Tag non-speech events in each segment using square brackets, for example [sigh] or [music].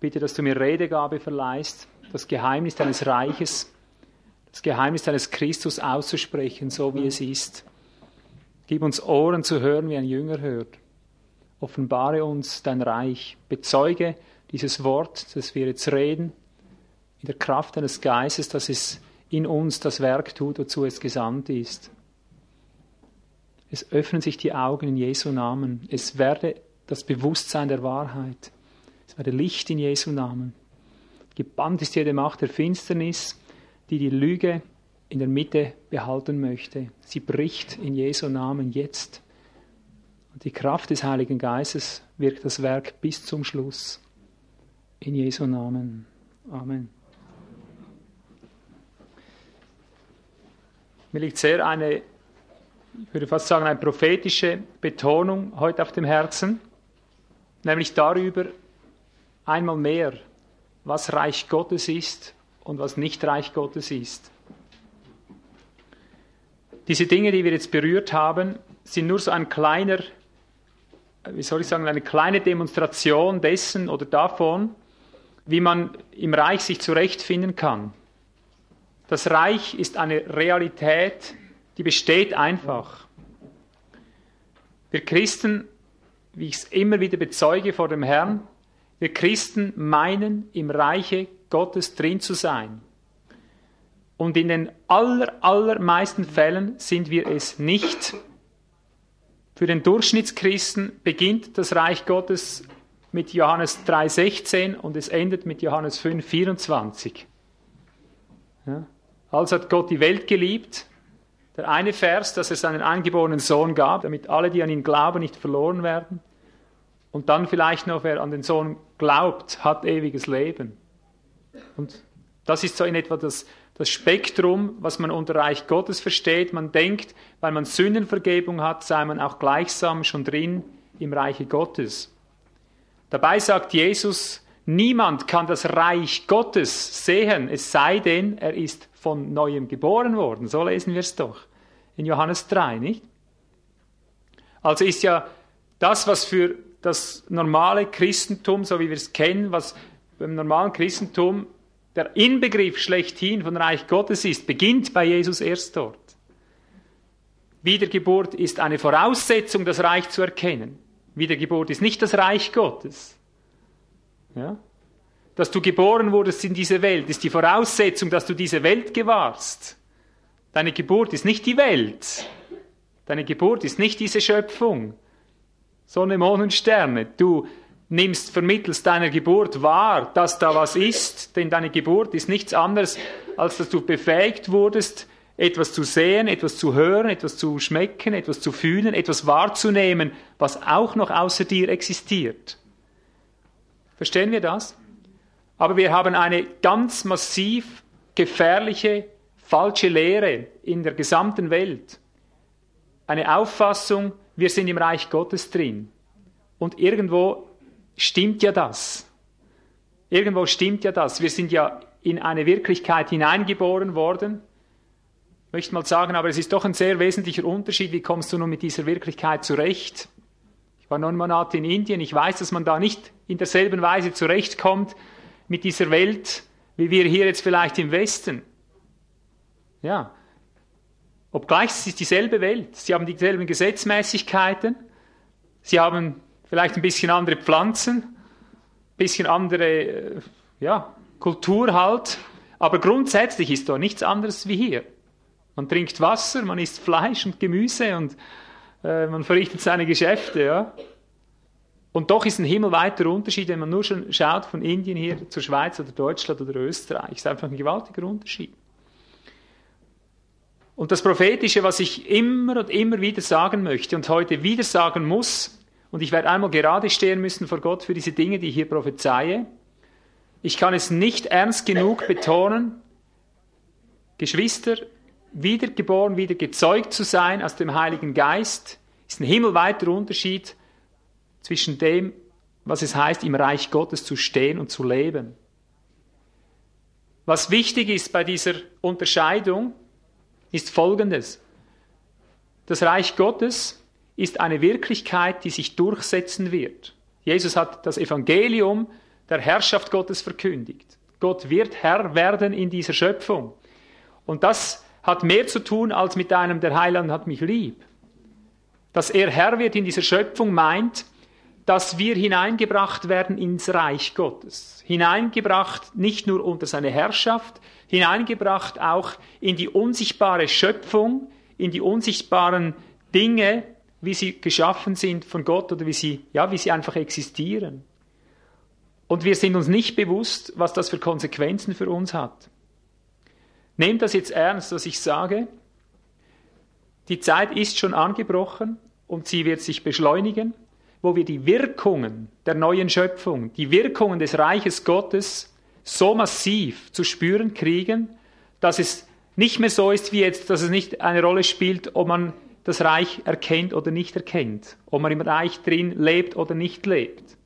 Bitte, dass du mir Redegabe verleihst, das Geheimnis deines Reiches, das Geheimnis deines Christus auszusprechen, so wie es ist. Gib uns Ohren zu hören, wie ein Jünger hört. Offenbare uns dein Reich. Bezeuge dieses Wort, das wir jetzt reden, in der Kraft deines Geistes, dass es in uns das Werk tut, wozu es gesandt ist. Es öffnen sich die Augen in Jesu Namen. Es werde das Bewusstsein der Wahrheit. Es werde Licht in Jesu Namen. Gebannt ist jede Macht der Finsternis, die die Lüge in der Mitte behalten möchte. Sie bricht in Jesu Namen jetzt. Und die Kraft des Heiligen Geistes wirkt das Werk bis zum Schluss. In Jesu Namen. Amen. Mir liegt sehr eine, ich würde fast sagen, eine prophetische Betonung heute auf dem Herzen, nämlich darüber einmal mehr, was Reich Gottes ist und was nicht Reich Gottes ist. Diese Dinge, die wir jetzt berührt haben, sind nur so ein kleiner, wie soll ich sagen, eine kleine Demonstration dessen oder davon, wie man im Reich sich zurechtfinden kann. Das Reich ist eine Realität, die besteht einfach. Wir Christen, wie ich es immer wieder bezeuge vor dem Herrn, wir Christen meinen, im Reiche Gottes drin zu sein. Und in den aller, allermeisten Fällen sind wir es nicht. Für den Durchschnittschristen beginnt das Reich Gottes mit Johannes 3,16 und es endet mit Johannes 5,24. Ja. Also hat Gott die Welt geliebt. Der eine Vers, dass er seinen eingeborenen Sohn gab, damit alle, die an ihn glauben, nicht verloren werden. Und dann vielleicht noch, wer an den Sohn glaubt, hat ewiges Leben. Und das ist so in etwa das, das Spektrum, was man unter Reich Gottes versteht. Man denkt, weil man Sündenvergebung hat, sei man auch gleichsam schon drin im Reiche Gottes. Dabei sagt Jesus, niemand kann das Reich Gottes sehen, es sei denn, er ist von neuem geboren worden. So lesen wir es doch in Johannes 3, nicht? Also ist ja das, was für das normale Christentum, so wie wir es kennen, was beim normalen Christentum der Inbegriff schlechthin von Reich Gottes ist, beginnt bei Jesus erst dort. Wiedergeburt ist eine Voraussetzung, das Reich zu erkennen. Wiedergeburt ist nicht das Reich Gottes. Ja? Dass du geboren wurdest in diese Welt, ist die Voraussetzung, dass du diese Welt gewahrst. Deine Geburt ist nicht die Welt. Deine Geburt ist nicht diese Schöpfung. Sonne, Mond und Sterne. Du nimmst vermittels deiner Geburt wahr, dass da was ist, denn deine Geburt ist nichts anderes, als dass du befähigt wurdest, etwas zu sehen, etwas zu hören, etwas zu schmecken, etwas zu fühlen, etwas wahrzunehmen, was auch noch außer dir existiert. Verstehen wir das? Aber wir haben eine ganz massiv gefährliche, falsche Lehre in der gesamten Welt. Eine Auffassung, wir sind im Reich Gottes drin. Und irgendwo stimmt ja das. Irgendwo stimmt ja das. Wir sind ja in eine Wirklichkeit hineingeboren worden. Ich möchte mal sagen, aber es ist doch ein sehr wesentlicher Unterschied. Wie kommst du nun mit dieser Wirklichkeit zurecht? Ich war neun Monate in Indien. Ich weiß, dass man da nicht in derselben Weise zurechtkommt mit dieser Welt, wie wir hier jetzt vielleicht im Westen. Ja. Obgleich es ist dieselbe Welt. Sie haben dieselben Gesetzmäßigkeiten. Sie haben vielleicht ein bisschen andere Pflanzen, ein bisschen andere äh, ja, Kultur halt. Aber grundsätzlich ist da nichts anderes wie hier. Man trinkt Wasser, man isst Fleisch und Gemüse und äh, man verrichtet seine Geschäfte. Ja. Und doch ist ein himmelweiter Unterschied, wenn man nur schon schaut von Indien hier zur Schweiz oder Deutschland oder Österreich. Das ist einfach ein gewaltiger Unterschied. Und das Prophetische, was ich immer und immer wieder sagen möchte und heute wieder sagen muss, und ich werde einmal gerade stehen müssen vor Gott für diese Dinge, die ich hier prophezeie, ich kann es nicht ernst genug betonen, Geschwister, wiedergeboren, wieder gezeugt zu sein aus dem Heiligen Geist, ist ein himmelweiter Unterschied zwischen dem, was es heißt, im Reich Gottes zu stehen und zu leben. Was wichtig ist bei dieser Unterscheidung, ist Folgendes. Das Reich Gottes ist eine Wirklichkeit, die sich durchsetzen wird. Jesus hat das Evangelium der Herrschaft Gottes verkündigt. Gott wird Herr werden in dieser Schöpfung. Und das hat mehr zu tun als mit einem, der Heiland hat mich lieb. Dass er Herr wird in dieser Schöpfung meint, dass wir hineingebracht werden ins Reich Gottes. Hineingebracht nicht nur unter seine Herrschaft, hineingebracht auch in die unsichtbare Schöpfung, in die unsichtbaren Dinge, wie sie geschaffen sind von Gott oder wie sie, ja, wie sie einfach existieren. Und wir sind uns nicht bewusst, was das für Konsequenzen für uns hat. Nehmt das jetzt ernst, was ich sage. Die Zeit ist schon angebrochen und sie wird sich beschleunigen wo wir die Wirkungen der neuen Schöpfung, die Wirkungen des Reiches Gottes so massiv zu spüren kriegen, dass es nicht mehr so ist wie jetzt, dass es nicht eine Rolle spielt, ob man das Reich erkennt oder nicht erkennt, ob man im Reich drin lebt oder nicht lebt.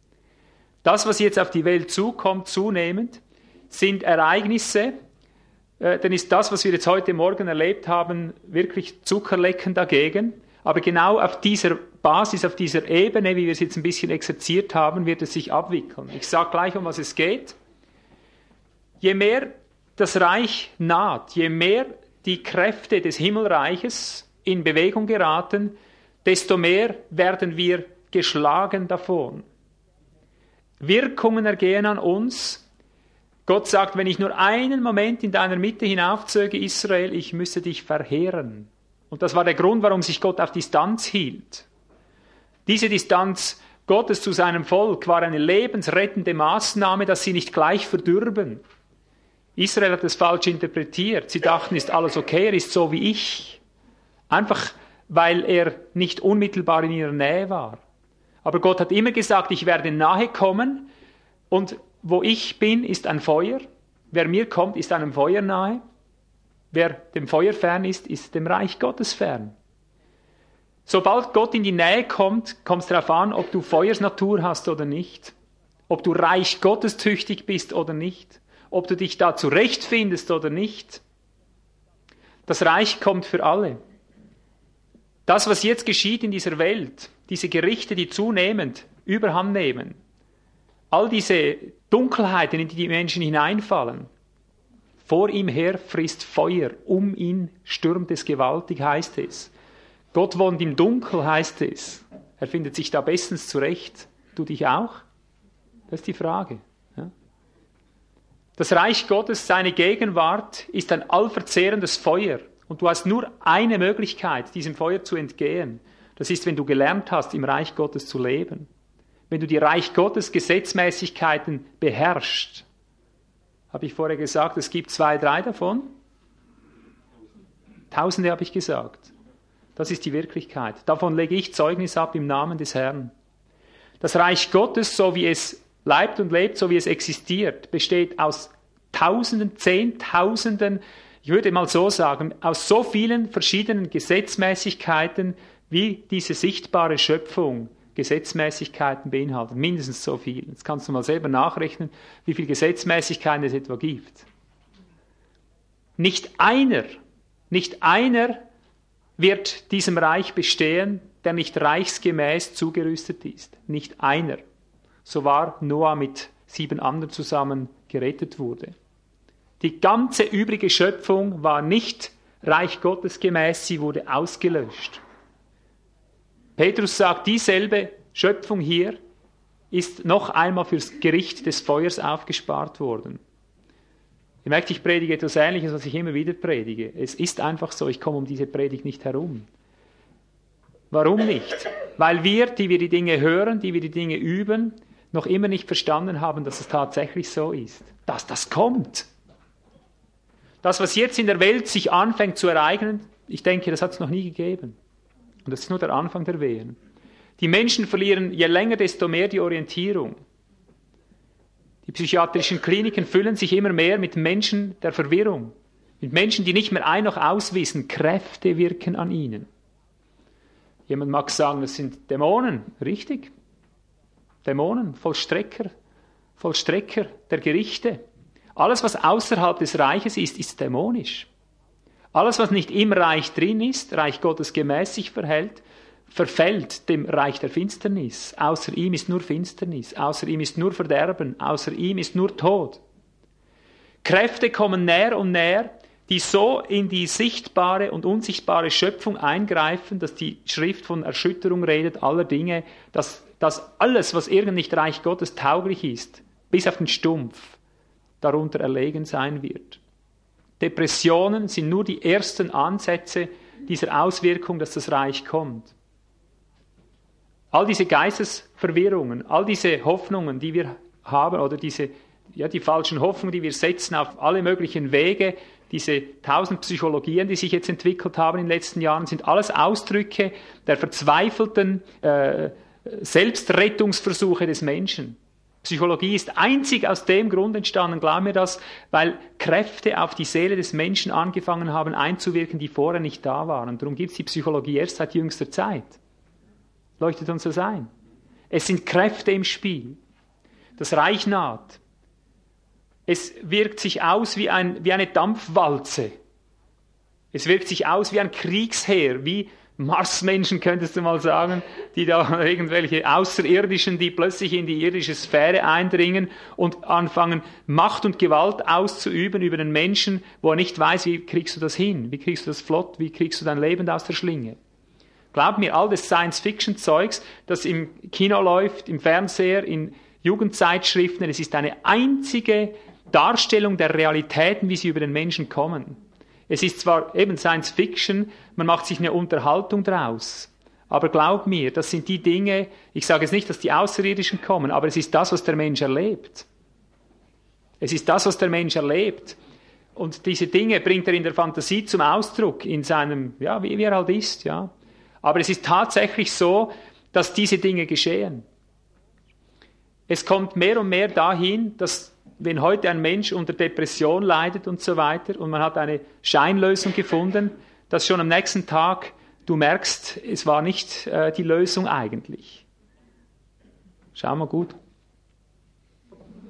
Das, was jetzt auf die Welt zukommt, zunehmend, sind Ereignisse, äh, dann ist das, was wir jetzt heute Morgen erlebt haben, wirklich Zuckerlecken dagegen. Aber genau auf dieser Basis, auf dieser Ebene, wie wir es jetzt ein bisschen exerziert haben, wird es sich abwickeln. Ich sage gleich, um was es geht. Je mehr das Reich naht, je mehr die Kräfte des Himmelreiches in Bewegung geraten, desto mehr werden wir geschlagen davon. Wirkungen ergehen an uns. Gott sagt, wenn ich nur einen Moment in deiner Mitte hinaufzöge, Israel, ich müsse dich verheeren. Und das war der Grund, warum sich Gott auf Distanz hielt. Diese Distanz Gottes zu seinem Volk war eine lebensrettende Maßnahme, dass sie nicht gleich verdürben. Israel hat es falsch interpretiert. Sie dachten, ist alles okay, er ist so wie ich. Einfach weil er nicht unmittelbar in ihrer Nähe war. Aber Gott hat immer gesagt, ich werde nahe kommen und wo ich bin, ist ein Feuer. Wer mir kommt, ist einem Feuer nahe. Wer dem Feuer fern ist, ist dem Reich Gottes fern. Sobald Gott in die Nähe kommt, kommt es darauf an, ob du Feuersnatur hast oder nicht, ob du Reich Gottes tüchtig bist oder nicht, ob du dich da zurechtfindest oder nicht. Das Reich kommt für alle. Das, was jetzt geschieht in dieser Welt, diese Gerichte, die zunehmend überhand nehmen, all diese Dunkelheiten, in die die Menschen hineinfallen, vor ihm her frisst Feuer, um ihn stürmt es gewaltig, heißt es. Gott wohnt im Dunkel, heißt es. Er findet sich da bestens zurecht. Du dich auch? Das ist die Frage. Ja? Das Reich Gottes, seine Gegenwart, ist ein allverzehrendes Feuer. Und du hast nur eine Möglichkeit, diesem Feuer zu entgehen. Das ist, wenn du gelernt hast, im Reich Gottes zu leben. Wenn du die Reich Gottes Gesetzmäßigkeiten beherrschst habe ich vorher gesagt, es gibt zwei, drei davon. Tausende habe ich gesagt. Das ist die Wirklichkeit. Davon lege ich Zeugnis ab im Namen des Herrn. Das Reich Gottes, so wie es leibt und lebt, so wie es existiert, besteht aus Tausenden, Zehntausenden, ich würde mal so sagen, aus so vielen verschiedenen Gesetzmäßigkeiten, wie diese sichtbare Schöpfung Gesetzmäßigkeiten beinhaltet. Mindestens so viel. Jetzt kannst du mal selber nachrechnen, wie viele Gesetzmäßigkeiten es etwa gibt. Nicht einer, nicht einer wird diesem Reich bestehen, der nicht reichsgemäß zugerüstet ist. Nicht einer. So war Noah mit sieben anderen zusammen gerettet wurde. Die ganze übrige Schöpfung war nicht Reich Gottes gemäß, sie wurde ausgelöscht. Petrus sagt, dieselbe Schöpfung hier ist noch einmal fürs Gericht des Feuers aufgespart worden. Ihr merkt, ich predige etwas Ähnliches, was ich immer wieder predige. Es ist einfach so, ich komme um diese Predigt nicht herum. Warum nicht? Weil wir, die wir die Dinge hören, die wir die Dinge üben, noch immer nicht verstanden haben, dass es tatsächlich so ist. Dass das kommt. Das, was jetzt in der Welt sich anfängt zu ereignen, ich denke, das hat es noch nie gegeben. Und das ist nur der Anfang der Wehen. Die Menschen verlieren je länger, desto mehr die Orientierung. Die psychiatrischen Kliniken füllen sich immer mehr mit Menschen der Verwirrung, mit Menschen, die nicht mehr ein noch auswissen, Kräfte wirken an ihnen. Jemand mag sagen, das sind Dämonen, richtig? Dämonen, Vollstrecker, Vollstrecker der Gerichte. Alles, was außerhalb des Reiches ist, ist dämonisch. Alles, was nicht im Reich drin ist, Reich Gottes gemäß verhält, verfällt dem Reich der Finsternis. Außer ihm ist nur Finsternis, außer ihm ist nur Verderben, außer ihm ist nur Tod. Kräfte kommen näher und näher, die so in die sichtbare und unsichtbare Schöpfung eingreifen, dass die Schrift von Erschütterung redet, aller Dinge, dass, dass alles, was irgend nicht Reich Gottes tauglich ist, bis auf den Stumpf, darunter erlegen sein wird. Depressionen sind nur die ersten Ansätze dieser Auswirkung, dass das Reich kommt. All diese Geistesverwirrungen, all diese Hoffnungen, die wir haben, oder diese, ja, die falschen Hoffnungen, die wir setzen auf alle möglichen Wege, diese tausend Psychologien, die sich jetzt entwickelt haben in den letzten Jahren, sind alles Ausdrücke der verzweifelten äh, Selbstrettungsversuche des Menschen. Psychologie ist einzig aus dem Grund entstanden, glaub mir das, weil Kräfte auf die Seele des Menschen angefangen haben einzuwirken, die vorher nicht da waren. Darum gibt es die Psychologie erst seit jüngster Zeit leuchtet uns das ein. Es sind Kräfte im Spiel. Das Reich naht. Es wirkt sich aus wie, ein, wie eine Dampfwalze. Es wirkt sich aus wie ein Kriegsheer, wie Marsmenschen könntest du mal sagen, die da [laughs] irgendwelche Außerirdischen, die plötzlich in die irdische Sphäre eindringen und anfangen, Macht und Gewalt auszuüben über den Menschen, wo er nicht weiß, wie kriegst du das hin, wie kriegst du das flott, wie kriegst du dein Leben aus der Schlinge. Glaub mir, all das Science-Fiction-Zeugs, das im Kino läuft, im Fernseher, in Jugendzeitschriften, es ist eine einzige Darstellung der Realitäten, wie sie über den Menschen kommen. Es ist zwar eben Science-Fiction, man macht sich eine Unterhaltung draus. Aber glaub mir, das sind die Dinge, ich sage jetzt nicht, dass die Außerirdischen kommen, aber es ist das, was der Mensch erlebt. Es ist das, was der Mensch erlebt. Und diese Dinge bringt er in der Fantasie zum Ausdruck, in seinem, ja, wie, er halt ist, ja. Aber es ist tatsächlich so, dass diese Dinge geschehen. Es kommt mehr und mehr dahin, dass wenn heute ein Mensch unter Depression leidet und so weiter und man hat eine Scheinlösung gefunden, dass schon am nächsten Tag du merkst, es war nicht äh, die Lösung eigentlich. Schau mal gut.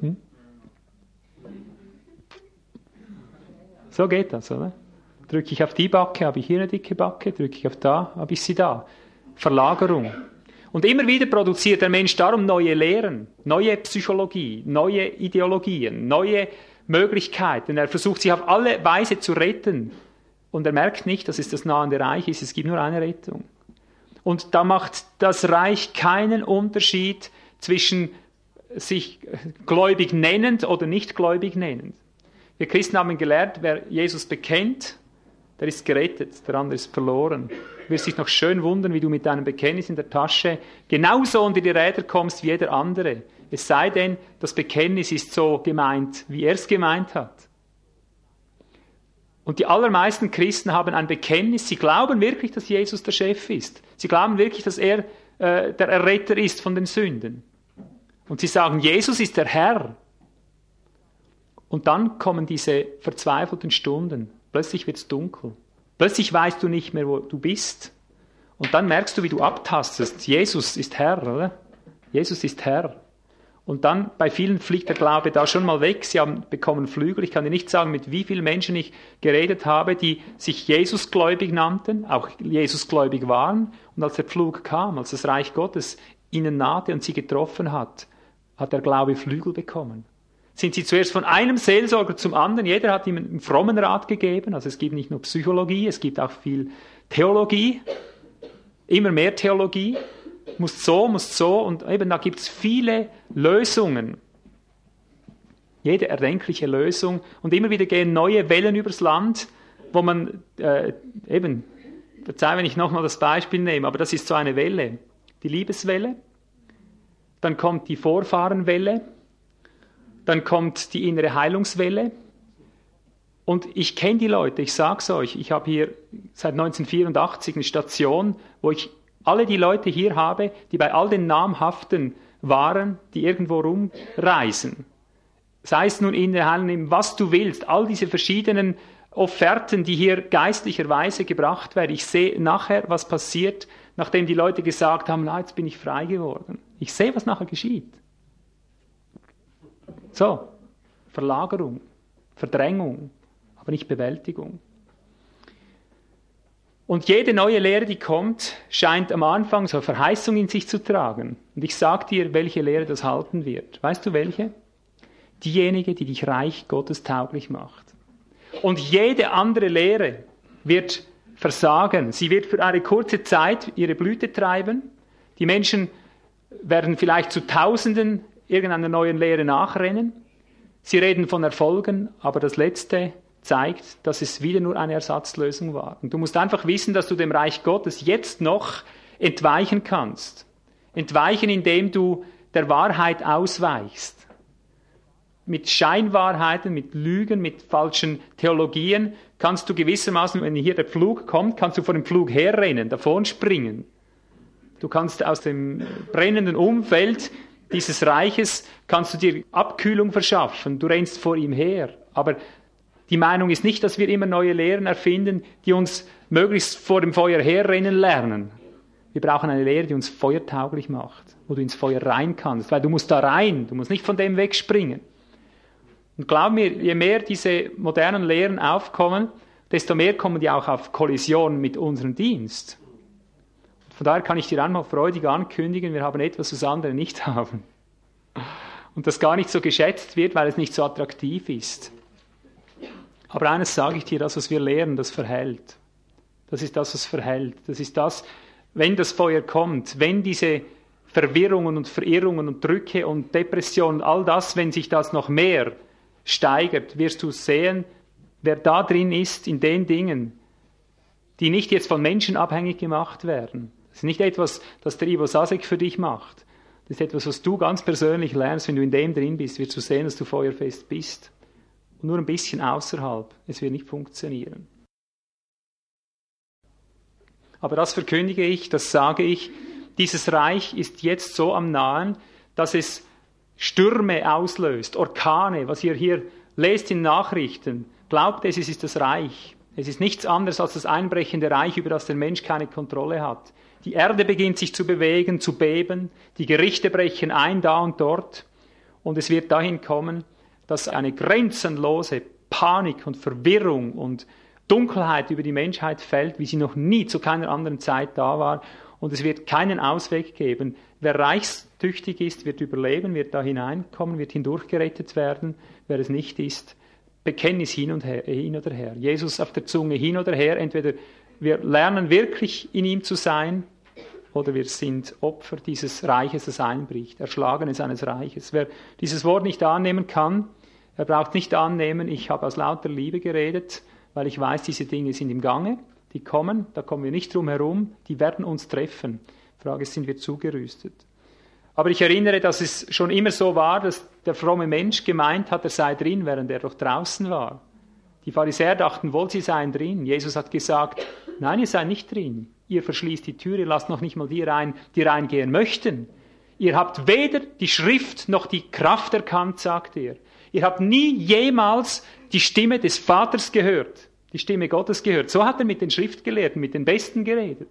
Hm? So geht das, oder? Drücke ich auf die Backe, habe ich hier eine dicke Backe, drücke ich auf da, habe ich sie da. Verlagerung. Und immer wieder produziert der Mensch darum neue Lehren, neue Psychologie, neue Ideologien, neue Möglichkeiten. Er versucht sich auf alle Weise zu retten. Und er merkt nicht, dass es das nahende Reich ist. Es gibt nur eine Rettung. Und da macht das Reich keinen Unterschied zwischen sich gläubig nennend oder nicht gläubig nennend. Wir Christen haben gelernt, wer Jesus bekennt, der ist gerettet, der andere ist verloren. Du wirst dich noch schön wundern, wie du mit deinem Bekenntnis in der Tasche genauso unter die Räder kommst wie jeder andere. Es sei denn, das Bekenntnis ist so gemeint, wie er es gemeint hat. Und die allermeisten Christen haben ein Bekenntnis, sie glauben wirklich, dass Jesus der Chef ist. Sie glauben wirklich, dass er äh, der Erretter ist von den Sünden. Und sie sagen, Jesus ist der Herr. Und dann kommen diese verzweifelten Stunden. Plötzlich wird es dunkel. Plötzlich weißt du nicht mehr, wo du bist. Und dann merkst du, wie du abtastest. Jesus ist Herr, oder? Jesus ist Herr. Und dann bei vielen fliegt der Glaube da schon mal weg. Sie haben bekommen Flügel. Ich kann dir nicht sagen, mit wie vielen Menschen ich geredet habe, die sich Jesusgläubig nannten, auch Jesusgläubig waren. Und als der Flug kam, als das Reich Gottes ihnen nahte und sie getroffen hat, hat der Glaube Flügel bekommen sind sie zuerst von einem Seelsorger zum anderen. Jeder hat ihm einen frommen Rat gegeben. Also es gibt nicht nur Psychologie, es gibt auch viel Theologie. Immer mehr Theologie. Muss so, muss so. Und eben da gibt es viele Lösungen. Jede erdenkliche Lösung. Und immer wieder gehen neue Wellen übers Land, wo man äh, eben, verzeih, wenn ich nochmal das Beispiel nehme, aber das ist so eine Welle. Die Liebeswelle. Dann kommt die Vorfahrenwelle dann kommt die innere Heilungswelle. Und ich kenne die Leute, ich sage es euch, ich habe hier seit 1984 eine Station, wo ich alle die Leute hier habe, die bei all den namhaften Waren, die irgendwo rumreisen, sei es nun innere Heilung, was du willst, all diese verschiedenen Offerten, die hier geistlicherweise gebracht werden. Ich sehe nachher, was passiert, nachdem die Leute gesagt haben, na, jetzt bin ich frei geworden. Ich sehe, was nachher geschieht. So, Verlagerung, Verdrängung, aber nicht Bewältigung. Und jede neue Lehre, die kommt, scheint am Anfang so Verheißung in sich zu tragen. Und ich sage dir, welche Lehre das halten wird. Weißt du welche? Diejenige, die dich reich Gottes tauglich macht. Und jede andere Lehre wird versagen. Sie wird für eine kurze Zeit ihre Blüte treiben. Die Menschen werden vielleicht zu Tausenden irgendeiner neuen Lehre nachrennen. Sie reden von Erfolgen, aber das Letzte zeigt, dass es wieder nur eine Ersatzlösung war. Und du musst einfach wissen, dass du dem Reich Gottes jetzt noch entweichen kannst. Entweichen, indem du der Wahrheit ausweichst. Mit Scheinwahrheiten, mit Lügen, mit falschen Theologien kannst du gewissermaßen, wenn hier der Flug kommt, kannst du vor dem Flug herrennen, davon springen. Du kannst aus dem brennenden Umfeld dieses Reiches, kannst du dir Abkühlung verschaffen. Du rennst vor ihm her. Aber die Meinung ist nicht, dass wir immer neue Lehren erfinden, die uns möglichst vor dem Feuer herrennen lernen. Wir brauchen eine Lehre, die uns feuertauglich macht, wo du ins Feuer rein kannst, weil du musst da rein, du musst nicht von dem wegspringen. Und glaub mir, je mehr diese modernen Lehren aufkommen, desto mehr kommen die auch auf Kollision mit unserem Dienst. Von daher kann ich dir einmal freudig ankündigen, wir haben etwas, was andere nicht [laughs] haben. Und das gar nicht so geschätzt wird, weil es nicht so attraktiv ist. Aber eines sage ich dir, das, was wir lehren, das verhält. Das ist das, was verhält. Das ist das, wenn das Feuer kommt, wenn diese Verwirrungen und Verirrungen und Drücke und Depressionen, all das, wenn sich das noch mehr steigert, wirst du sehen, wer da drin ist, in den Dingen, die nicht jetzt von Menschen abhängig gemacht werden. Das ist nicht etwas, das der Ivo Sasek für dich macht. Das ist etwas, was du ganz persönlich lernst, wenn du in dem drin bist, wirst du sehen, dass du feuerfest bist. Und nur ein bisschen außerhalb, es wird nicht funktionieren. Aber das verkündige ich, das sage ich, dieses Reich ist jetzt so am Nahen, dass es Stürme auslöst, Orkane, was ihr hier lest in Nachrichten. Glaubt es, es ist das Reich. Es ist nichts anderes als das einbrechende Reich, über das der Mensch keine Kontrolle hat. Die Erde beginnt sich zu bewegen, zu beben, die Gerichte brechen ein da und dort und es wird dahin kommen, dass eine grenzenlose Panik und Verwirrung und Dunkelheit über die Menschheit fällt, wie sie noch nie zu keiner anderen Zeit da war. Und es wird keinen Ausweg geben. Wer reichstüchtig ist, wird überleben, wird da hineinkommen, wird hindurchgerettet werden. Wer es nicht ist, Bekenntnis hin und her, hin oder her. Jesus auf der Zunge hin oder her. Entweder wir lernen wirklich in ihm zu sein oder wir sind Opfer dieses Reiches, das einbricht, Erschlagene seines Reiches. Wer dieses Wort nicht annehmen kann, er braucht nicht annehmen, ich habe aus lauter Liebe geredet, weil ich weiß, diese Dinge sind im Gange, die kommen, da kommen wir nicht drum herum, die werden uns treffen. Frage ist, sind wir zugerüstet? Aber ich erinnere, dass es schon immer so war, dass der fromme Mensch gemeint hat, er sei drin, während er doch draußen war. Die Pharisäer dachten wohl, sie seien drin. Jesus hat gesagt, nein, ihr seid nicht drin. Ihr verschließt die Tür, ihr lasst noch nicht mal die rein, die reingehen möchten. Ihr habt weder die Schrift noch die Kraft erkannt, sagt er. Ihr habt nie jemals die Stimme des Vaters gehört, die Stimme Gottes gehört. So hat er mit den Schriftgelehrten, mit den Besten geredet.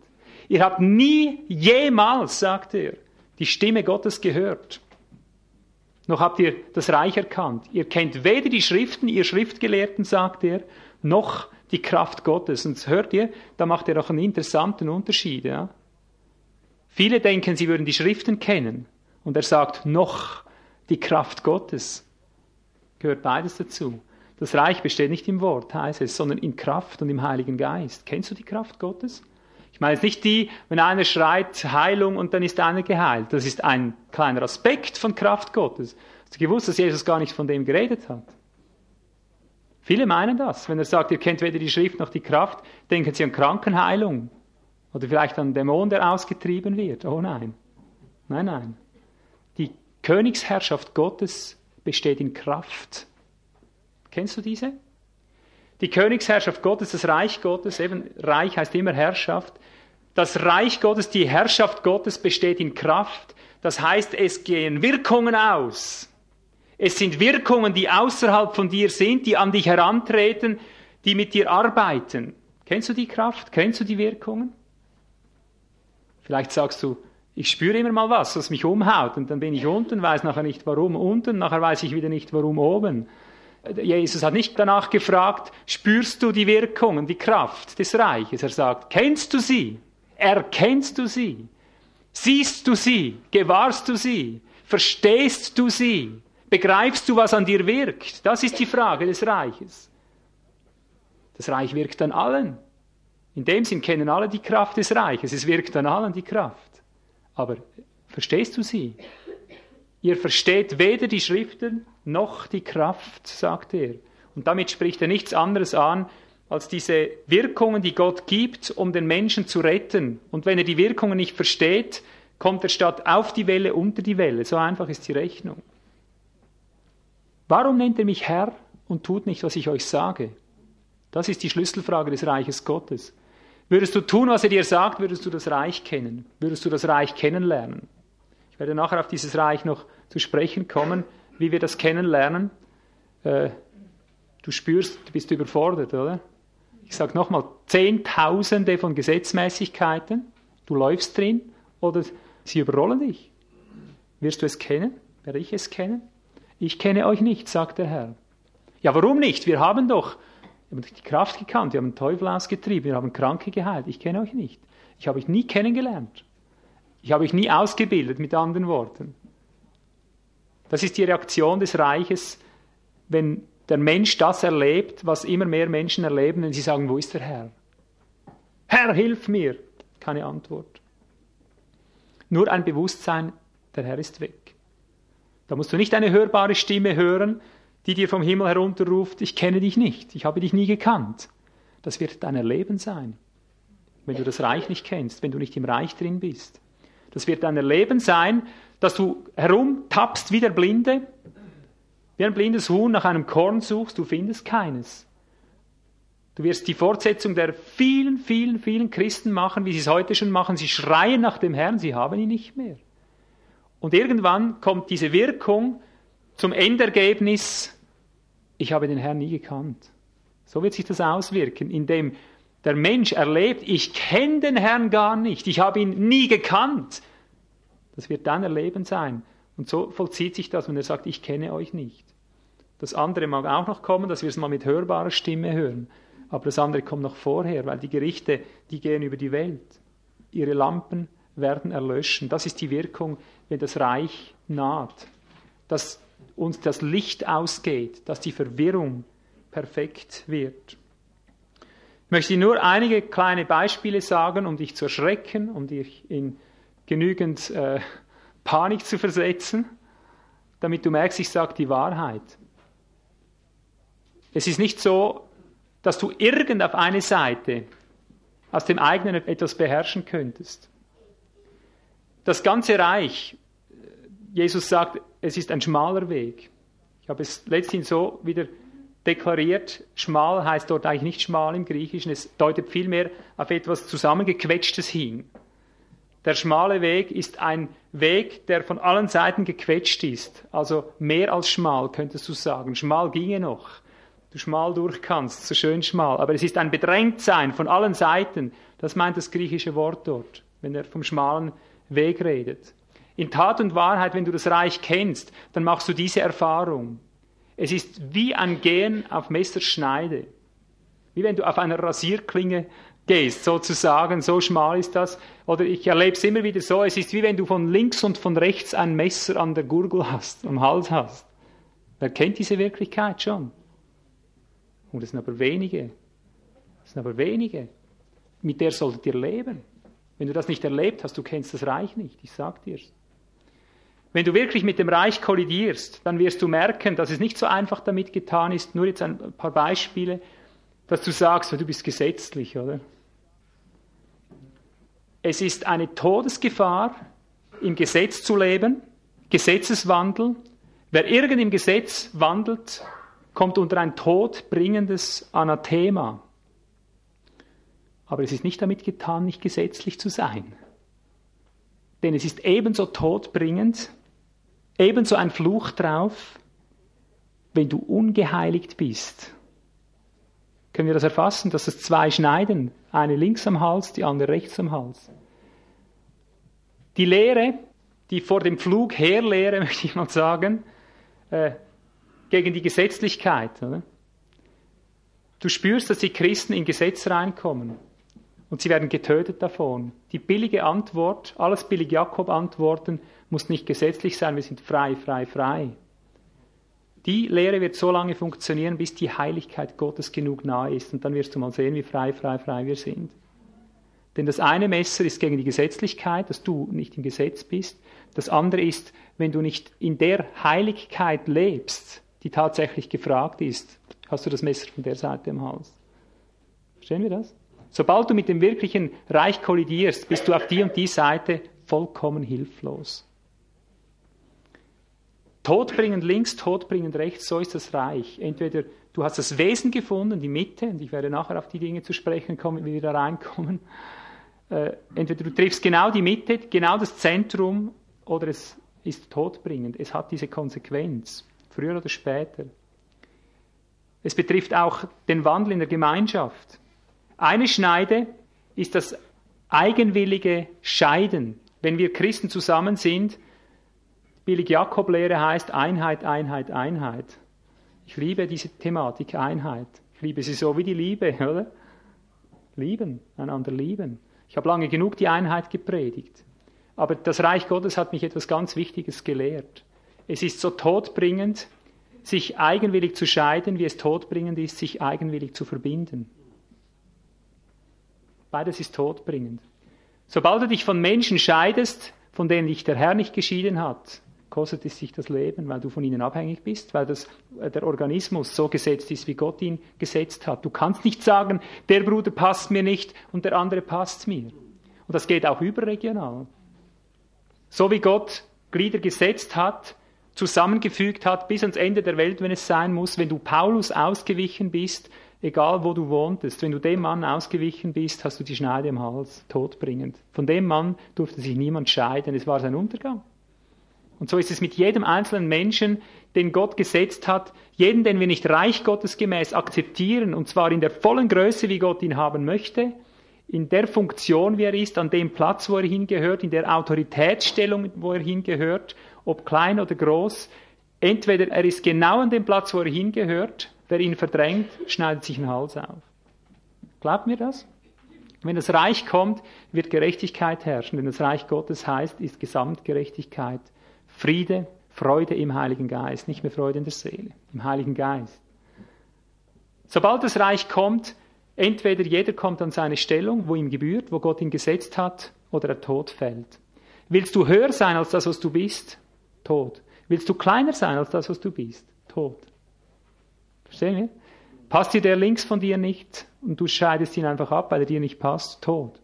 Ihr habt nie jemals, sagt er, die Stimme Gottes gehört. Noch habt ihr das Reich erkannt. Ihr kennt weder die Schriften, ihr Schriftgelehrten, sagt er, noch die Kraft Gottes. Und hört ihr, da macht er auch einen interessanten Unterschied. Ja? Viele denken, sie würden die Schriften kennen. Und er sagt, noch die Kraft Gottes. Gehört beides dazu. Das Reich besteht nicht im Wort, heißt es, sondern in Kraft und im Heiligen Geist. Kennst du die Kraft Gottes? Ich meine jetzt nicht die, wenn einer schreit Heilung und dann ist einer geheilt. Das ist ein kleiner Aspekt von Kraft Gottes. Hast du gewusst, dass Jesus gar nicht von dem geredet hat? Viele meinen das. Wenn er sagt, ihr kennt weder die Schrift noch die Kraft, denken sie an Krankenheilung. Oder vielleicht an einen Dämon, der ausgetrieben wird. Oh nein. Nein, nein. Die Königsherrschaft Gottes besteht in Kraft. Kennst du diese? Die Königsherrschaft Gottes, das Reich Gottes, eben Reich heißt immer Herrschaft. Das Reich Gottes, die Herrschaft Gottes besteht in Kraft. Das heißt, es gehen Wirkungen aus. Es sind Wirkungen, die außerhalb von dir sind, die an dich herantreten, die mit dir arbeiten. Kennst du die Kraft? Kennst du die Wirkungen? Vielleicht sagst du, ich spüre immer mal was, was mich umhaut und dann bin ich unten, weiß nachher nicht warum unten, nachher weiß ich wieder nicht warum oben. Jesus hat nicht danach gefragt, spürst du die Wirkungen, die Kraft des Reiches? Er sagt, kennst du sie? Erkennst du sie? Siehst du sie? Gewahrst du sie? Verstehst du sie? Begreifst du, was an dir wirkt? Das ist die Frage des Reiches. Das Reich wirkt an allen. In dem Sinn kennen alle die Kraft des Reiches. Es wirkt an allen die Kraft. Aber verstehst du sie? Ihr versteht weder die Schriften noch die Kraft, sagt er. Und damit spricht er nichts anderes an, als diese Wirkungen, die Gott gibt, um den Menschen zu retten. Und wenn er die Wirkungen nicht versteht, kommt er statt auf die Welle unter die Welle. So einfach ist die Rechnung. Warum nennt er mich Herr und tut nicht, was ich euch sage? Das ist die Schlüsselfrage des Reiches Gottes. Würdest du tun, was er dir sagt, würdest du das Reich kennen, würdest du das Reich kennenlernen. Ich werde nachher auf dieses Reich noch zu sprechen kommen, wie wir das kennenlernen. Äh, du spürst, du bist überfordert, oder? Ich sage nochmal, Zehntausende von Gesetzmäßigkeiten, du läufst drin oder sie überrollen dich. Wirst du es kennen? Werde ich es kennen? Ich kenne euch nicht, sagt der Herr. Ja, warum nicht? Wir haben doch die Kraft gekannt, wir haben den Teufel ausgetrieben, wir haben Kranke geheilt. Ich kenne euch nicht. Ich habe euch nie kennengelernt. Ich habe euch nie ausgebildet, mit anderen Worten. Das ist die Reaktion des Reiches, wenn der Mensch das erlebt, was immer mehr Menschen erleben, wenn sie sagen, wo ist der Herr? Herr, hilf mir! Keine Antwort. Nur ein Bewusstsein, der Herr ist weg. Da musst du nicht eine hörbare Stimme hören, die dir vom Himmel herunterruft, ich kenne dich nicht, ich habe dich nie gekannt. Das wird dein Erleben sein, wenn du das Reich nicht kennst, wenn du nicht im Reich drin bist. Das wird dein Erleben sein, dass du herumtappst wie der Blinde, wie ein blindes Huhn nach einem Korn suchst, du findest keines. Du wirst die Fortsetzung der vielen, vielen, vielen Christen machen, wie sie es heute schon machen. Sie schreien nach dem Herrn, sie haben ihn nicht mehr. Und irgendwann kommt diese Wirkung, zum Endergebnis, ich habe den Herrn nie gekannt. So wird sich das auswirken, indem der Mensch erlebt, ich kenne den Herrn gar nicht, ich habe ihn nie gekannt. Das wird dann Erleben sein. Und so vollzieht sich das, wenn er sagt, ich kenne euch nicht. Das andere mag auch noch kommen, dass wir es mal mit hörbarer Stimme hören. Aber das andere kommt noch vorher, weil die Gerichte, die gehen über die Welt. Ihre Lampen werden erlöschen. Das ist die Wirkung, wenn das Reich naht. Dass uns das Licht ausgeht, dass die Verwirrung perfekt wird. Ich möchte nur einige kleine Beispiele sagen, um dich zu erschrecken, um dich in genügend äh, Panik zu versetzen, damit du merkst, ich sage die Wahrheit. Es ist nicht so, dass du irgend auf eine Seite aus dem eigenen etwas beherrschen könntest. Das ganze Reich, Jesus sagt, es ist ein schmaler Weg. Ich habe es letztens so wieder deklariert. Schmal heißt dort eigentlich nicht schmal im Griechischen. Es deutet vielmehr auf etwas Zusammengequetschtes hin. Der schmale Weg ist ein Weg, der von allen Seiten gequetscht ist. Also mehr als schmal, könntest du sagen. Schmal ginge noch. Du schmal durch kannst, so schön schmal. Aber es ist ein Bedrängtsein von allen Seiten. Das meint das griechische Wort dort, wenn er vom schmalen Weg redet. In Tat und Wahrheit, wenn du das Reich kennst, dann machst du diese Erfahrung. Es ist wie ein Gehen auf Messerschneide. Wie wenn du auf einer Rasierklinge gehst, sozusagen, so schmal ist das. Oder ich erlebe es immer wieder so, es ist wie wenn du von links und von rechts ein Messer an der Gurgel hast, am Hals hast. Wer kennt diese Wirklichkeit schon? Und das sind aber wenige. Das sind aber wenige. Mit der solltet ihr leben. Wenn du das nicht erlebt hast, du kennst das Reich nicht, ich sag dir's. Wenn du wirklich mit dem Reich kollidierst, dann wirst du merken, dass es nicht so einfach damit getan ist, nur jetzt ein paar Beispiele, dass du sagst, du bist gesetzlich, oder? Es ist eine Todesgefahr, im Gesetz zu leben, Gesetzeswandel. Wer irgend im Gesetz wandelt, kommt unter ein todbringendes Anathema. Aber es ist nicht damit getan, nicht gesetzlich zu sein. Denn es ist ebenso todbringend, ebenso ein Fluch drauf, wenn du ungeheiligt bist. Können wir das erfassen, dass es zwei schneiden, eine links am Hals, die andere rechts am Hals. Die Lehre, die vor dem Flug herlehre, [laughs] möchte ich mal sagen, äh, gegen die Gesetzlichkeit. Oder? Du spürst, dass die Christen in Gesetz reinkommen und sie werden getötet davon. Die billige Antwort, alles billig Jakob antworten, muss nicht gesetzlich sein, wir sind frei, frei, frei. Die Lehre wird so lange funktionieren, bis die Heiligkeit Gottes genug nahe ist. Und dann wirst du mal sehen, wie frei, frei, frei wir sind. Denn das eine Messer ist gegen die Gesetzlichkeit, dass du nicht im Gesetz bist. Das andere ist, wenn du nicht in der Heiligkeit lebst, die tatsächlich gefragt ist, hast du das Messer von der Seite im Hals. Verstehen wir das? Sobald du mit dem wirklichen Reich kollidierst, bist du auf die und die Seite vollkommen hilflos. Todbringend links, todbringend rechts, so ist das Reich. Entweder du hast das Wesen gefunden, die Mitte, und ich werde nachher auf die Dinge zu sprechen kommen, wie wir da reinkommen. Äh, entweder du triffst genau die Mitte, genau das Zentrum, oder es ist todbringend. Es hat diese Konsequenz, früher oder später. Es betrifft auch den Wandel in der Gemeinschaft. Eine Schneide ist das eigenwillige Scheiden. Wenn wir Christen zusammen sind, billig Jakob-Lehre heißt Einheit, Einheit, Einheit. Ich liebe diese Thematik Einheit. Ich liebe sie so wie die Liebe, [laughs] oder? Lieben, einander lieben. Ich habe lange genug die Einheit gepredigt. Aber das Reich Gottes hat mich etwas ganz Wichtiges gelehrt. Es ist so todbringend, sich eigenwillig zu scheiden, wie es todbringend ist, sich eigenwillig zu verbinden. Beides ist todbringend. Sobald du dich von Menschen scheidest, von denen dich der Herr nicht geschieden hat, kostet es sich das Leben, weil du von ihnen abhängig bist, weil das, äh, der Organismus so gesetzt ist, wie Gott ihn gesetzt hat. Du kannst nicht sagen, der Bruder passt mir nicht und der andere passt mir. Und das geht auch überregional. So wie Gott Glieder gesetzt hat, zusammengefügt hat bis ans Ende der Welt, wenn es sein muss, wenn du Paulus ausgewichen bist, egal wo du wohntest, wenn du dem Mann ausgewichen bist, hast du die Schneide im Hals, todbringend. Von dem Mann durfte sich niemand scheiden, es war sein Untergang. Und so ist es mit jedem einzelnen Menschen, den Gott gesetzt hat, jeden, den wir nicht reich Gottes gemäß akzeptieren, und zwar in der vollen Größe, wie Gott ihn haben möchte, in der Funktion, wie er ist, an dem Platz, wo er hingehört, in der Autoritätsstellung, wo er hingehört, ob klein oder groß, entweder er ist genau an dem Platz, wo er hingehört, wer ihn verdrängt, schneidet sich den Hals auf. Glaubt mir das? Wenn das Reich kommt, wird Gerechtigkeit herrschen, denn das Reich Gottes heißt, ist Gesamtgerechtigkeit. Friede, Freude im Heiligen Geist, nicht mehr Freude in der Seele, im Heiligen Geist. Sobald das Reich kommt, entweder jeder kommt an seine Stellung, wo ihm gebührt, wo Gott ihn gesetzt hat, oder er tot fällt. Willst du höher sein als das, was du bist? Tod. Willst du kleiner sein als das, was du bist? Tod. Verstehen? Passt dir der links von dir nicht und du scheidest ihn einfach ab, weil er dir nicht passt? Tod.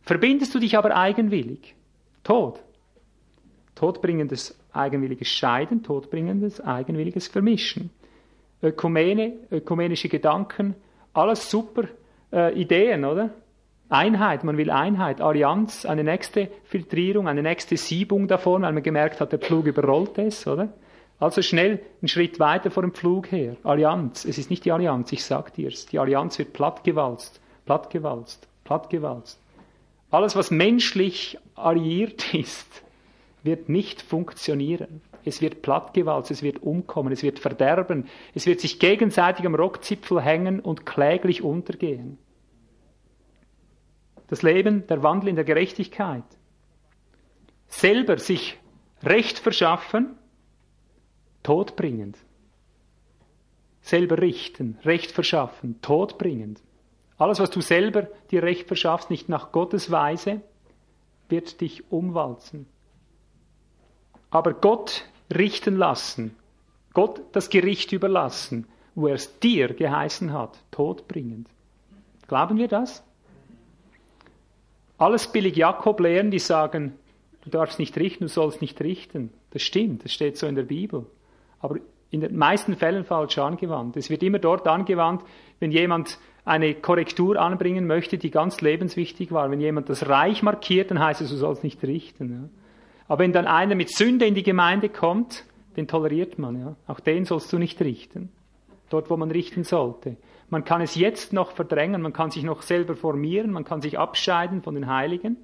Verbindest du dich aber eigenwillig? Tod. Todbringendes eigenwilliges Scheiden, todbringendes eigenwilliges Vermischen. Ökumene, ökumenische Gedanken, alles super äh, Ideen, oder? Einheit, man will Einheit, Allianz, eine nächste Filtrierung, eine nächste Siebung davon, weil man gemerkt hat, der Pflug überrollt es, oder? Also schnell einen Schritt weiter vor dem Pflug her. Allianz, es ist nicht die Allianz, ich sag dir's. Die Allianz wird plattgewalzt, plattgewalzt, plattgewalzt. Alles, was menschlich alliiert [laughs] ist, wird nicht funktionieren. Es wird plattgewalzt, es wird umkommen, es wird verderben, es wird sich gegenseitig am Rockzipfel hängen und kläglich untergehen das Leben, der Wandel in der Gerechtigkeit. Selber sich Recht verschaffen, todbringend. Selber richten, Recht verschaffen, todbringend. Alles, was du selber dir Recht verschaffst, nicht nach Gottes Weise, wird dich umwalzen. Aber Gott richten lassen, Gott das Gericht überlassen, wo er es dir geheißen hat, todbringend. Glauben wir das? Alles billig Jakob lehren, die sagen, du darfst nicht richten, du sollst nicht richten. Das stimmt, das steht so in der Bibel. Aber in den meisten Fällen falsch angewandt. Es wird immer dort angewandt, wenn jemand eine Korrektur anbringen möchte, die ganz lebenswichtig war. Wenn jemand das Reich markiert, dann heißt es, du sollst nicht richten. Ja. Aber wenn dann einer mit Sünde in die Gemeinde kommt, den toleriert man. Ja. Auch den sollst du nicht richten. Dort, wo man richten sollte. Man kann es jetzt noch verdrängen, man kann sich noch selber formieren, man kann sich abscheiden von den Heiligen,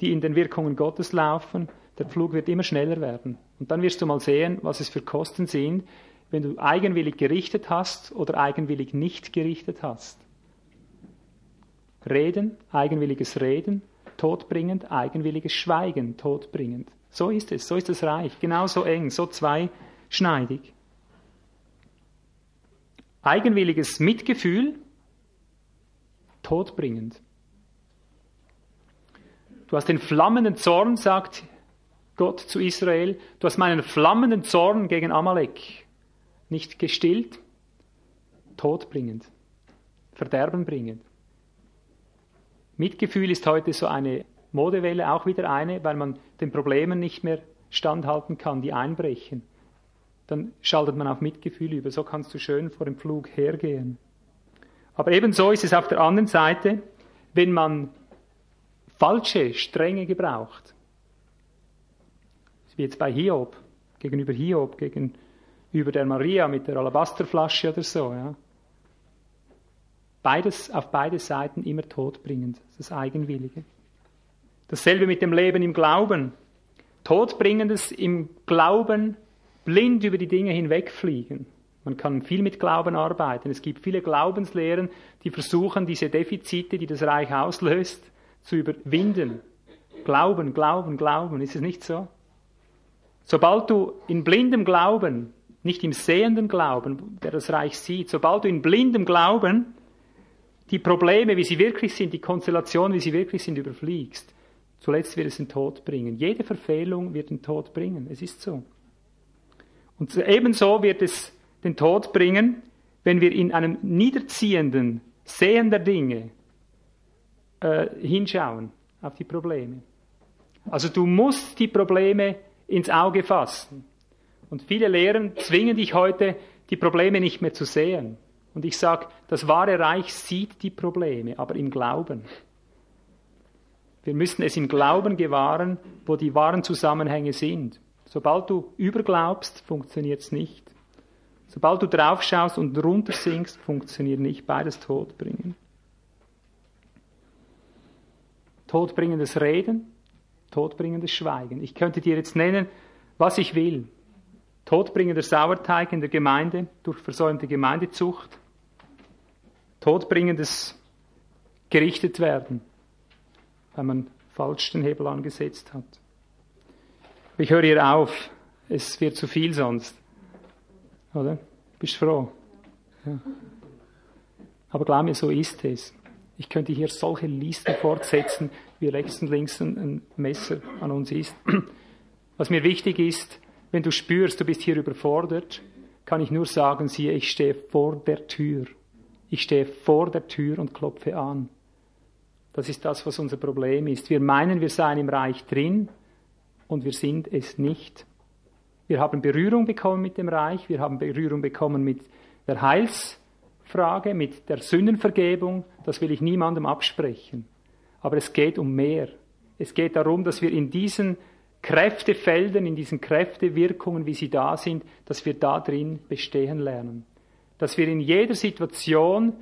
die in den Wirkungen Gottes laufen. Der Pflug wird immer schneller werden. Und dann wirst du mal sehen, was es für Kosten sind, wenn du eigenwillig gerichtet hast oder eigenwillig nicht gerichtet hast. Reden, eigenwilliges Reden, todbringend, eigenwilliges Schweigen, todbringend. So ist es, so ist das Reich, genauso eng, so zweischneidig. Eigenwilliges Mitgefühl, todbringend. Du hast den flammenden Zorn, sagt Gott zu Israel, du hast meinen flammenden Zorn gegen Amalek nicht gestillt, todbringend, verderbenbringend. Mitgefühl ist heute so eine Modewelle, auch wieder eine, weil man den Problemen nicht mehr standhalten kann, die einbrechen. Dann schaltet man auf Mitgefühl über. So kannst du schön vor dem Flug hergehen. Aber ebenso ist es auf der anderen Seite, wenn man falsche Strenge gebraucht. Wie jetzt bei Hiob, gegenüber Hiob, gegenüber der Maria mit der Alabasterflasche oder so. Ja. Beides, auf beide Seiten immer todbringend, das Eigenwillige. Dasselbe mit dem Leben im Glauben. Todbringendes im Glauben blind über die Dinge hinwegfliegen. Man kann viel mit Glauben arbeiten. Es gibt viele Glaubenslehren, die versuchen, diese Defizite, die das Reich auslöst, zu überwinden. Glauben, Glauben, Glauben. Ist es nicht so? Sobald du in blindem Glauben, nicht im sehenden Glauben, der das Reich sieht, sobald du in blindem Glauben die Probleme, wie sie wirklich sind, die Konstellation, wie sie wirklich sind, überfliegst, zuletzt wird es den Tod bringen. Jede Verfehlung wird den Tod bringen. Es ist so. Und ebenso wird es den Tod bringen, wenn wir in einem niederziehenden Sehen der Dinge äh, hinschauen auf die Probleme. Also du musst die Probleme ins Auge fassen. Und viele Lehren zwingen dich heute, die Probleme nicht mehr zu sehen. Und ich sage, das wahre Reich sieht die Probleme, aber im Glauben. Wir müssen es im Glauben gewahren, wo die wahren Zusammenhänge sind. Sobald du überglaubst, funktioniert es nicht. Sobald du draufschaust und runter sinkst, funktioniert nicht. Beides todbringen. Todbringendes Reden, todbringendes Schweigen. Ich könnte dir jetzt nennen, was ich will. Todbringender Sauerteig in der Gemeinde durch versäumte Gemeindezucht, todbringendes gerichtet werden, weil man falsch den Hebel angesetzt hat. Ich höre hier auf, es wird zu viel sonst. Oder? Bist froh? Ja. Aber glaub mir, so ist es. Ich könnte hier solche Listen fortsetzen, wie rechts und links ein Messer an uns ist. [clears throat] Was mir wichtig ist, wenn du spürst, du bist hier überfordert, kann ich nur sagen, siehe, ich stehe vor der Tür. Ich stehe vor der Tür und klopfe an. Das ist das, was unser Problem ist. Wir meinen, wir seien im Reich drin und wir sind es nicht. Wir haben Berührung bekommen mit dem Reich, wir haben Berührung bekommen mit der Heilsfrage, mit der Sündenvergebung. Das will ich niemandem absprechen. Aber es geht um mehr. Es geht darum, dass wir in diesen Kräftefeldern, in diesen Kräftewirkungen, wie sie da sind, dass wir da drin bestehen lernen dass wir in jeder Situation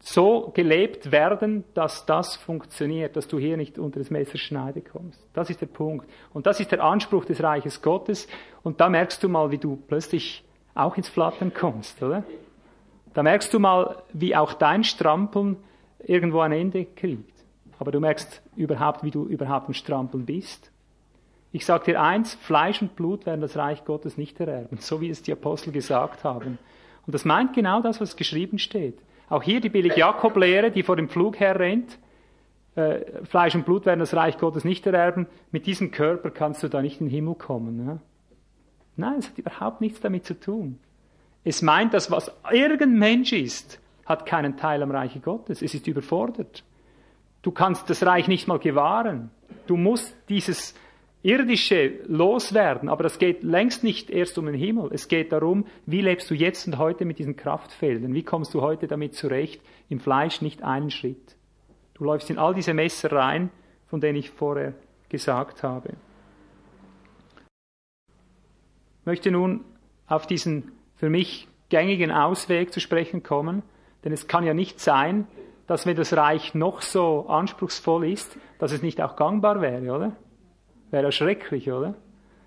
so gelebt werden, dass das funktioniert, dass du hier nicht unter das Messerschneide kommst. Das ist der Punkt. Und das ist der Anspruch des Reiches Gottes. Und da merkst du mal, wie du plötzlich auch ins Flattern kommst, oder? Da merkst du mal, wie auch dein Strampeln irgendwo ein Ende kriegt. Aber du merkst überhaupt, wie du überhaupt im Strampeln bist. Ich sage dir eins, Fleisch und Blut werden das Reich Gottes nicht ererben, so wie es die Apostel gesagt haben. Und das meint genau das, was geschrieben steht. Auch hier die billig Jakob-Lehre, die vor dem Flug herrennt. Äh, Fleisch und Blut werden das Reich Gottes nicht ererben. Mit diesem Körper kannst du da nicht in den Himmel kommen. Ja? Nein, es hat überhaupt nichts damit zu tun. Es meint, dass was irgendein Mensch ist, hat keinen Teil am Reiche Gottes. Es ist überfordert. Du kannst das Reich nicht mal gewahren. Du musst dieses irdische loswerden, aber das geht längst nicht erst um den Himmel. Es geht darum, wie lebst du jetzt und heute mit diesen Kraftfeldern? Wie kommst du heute damit zurecht? Im Fleisch nicht einen Schritt. Du läufst in all diese Messer rein, von denen ich vorher gesagt habe. Ich möchte nun auf diesen für mich gängigen Ausweg zu sprechen kommen, denn es kann ja nicht sein, dass wenn das Reich noch so anspruchsvoll ist, dass es nicht auch gangbar wäre, oder? Wäre ja schrecklich, oder?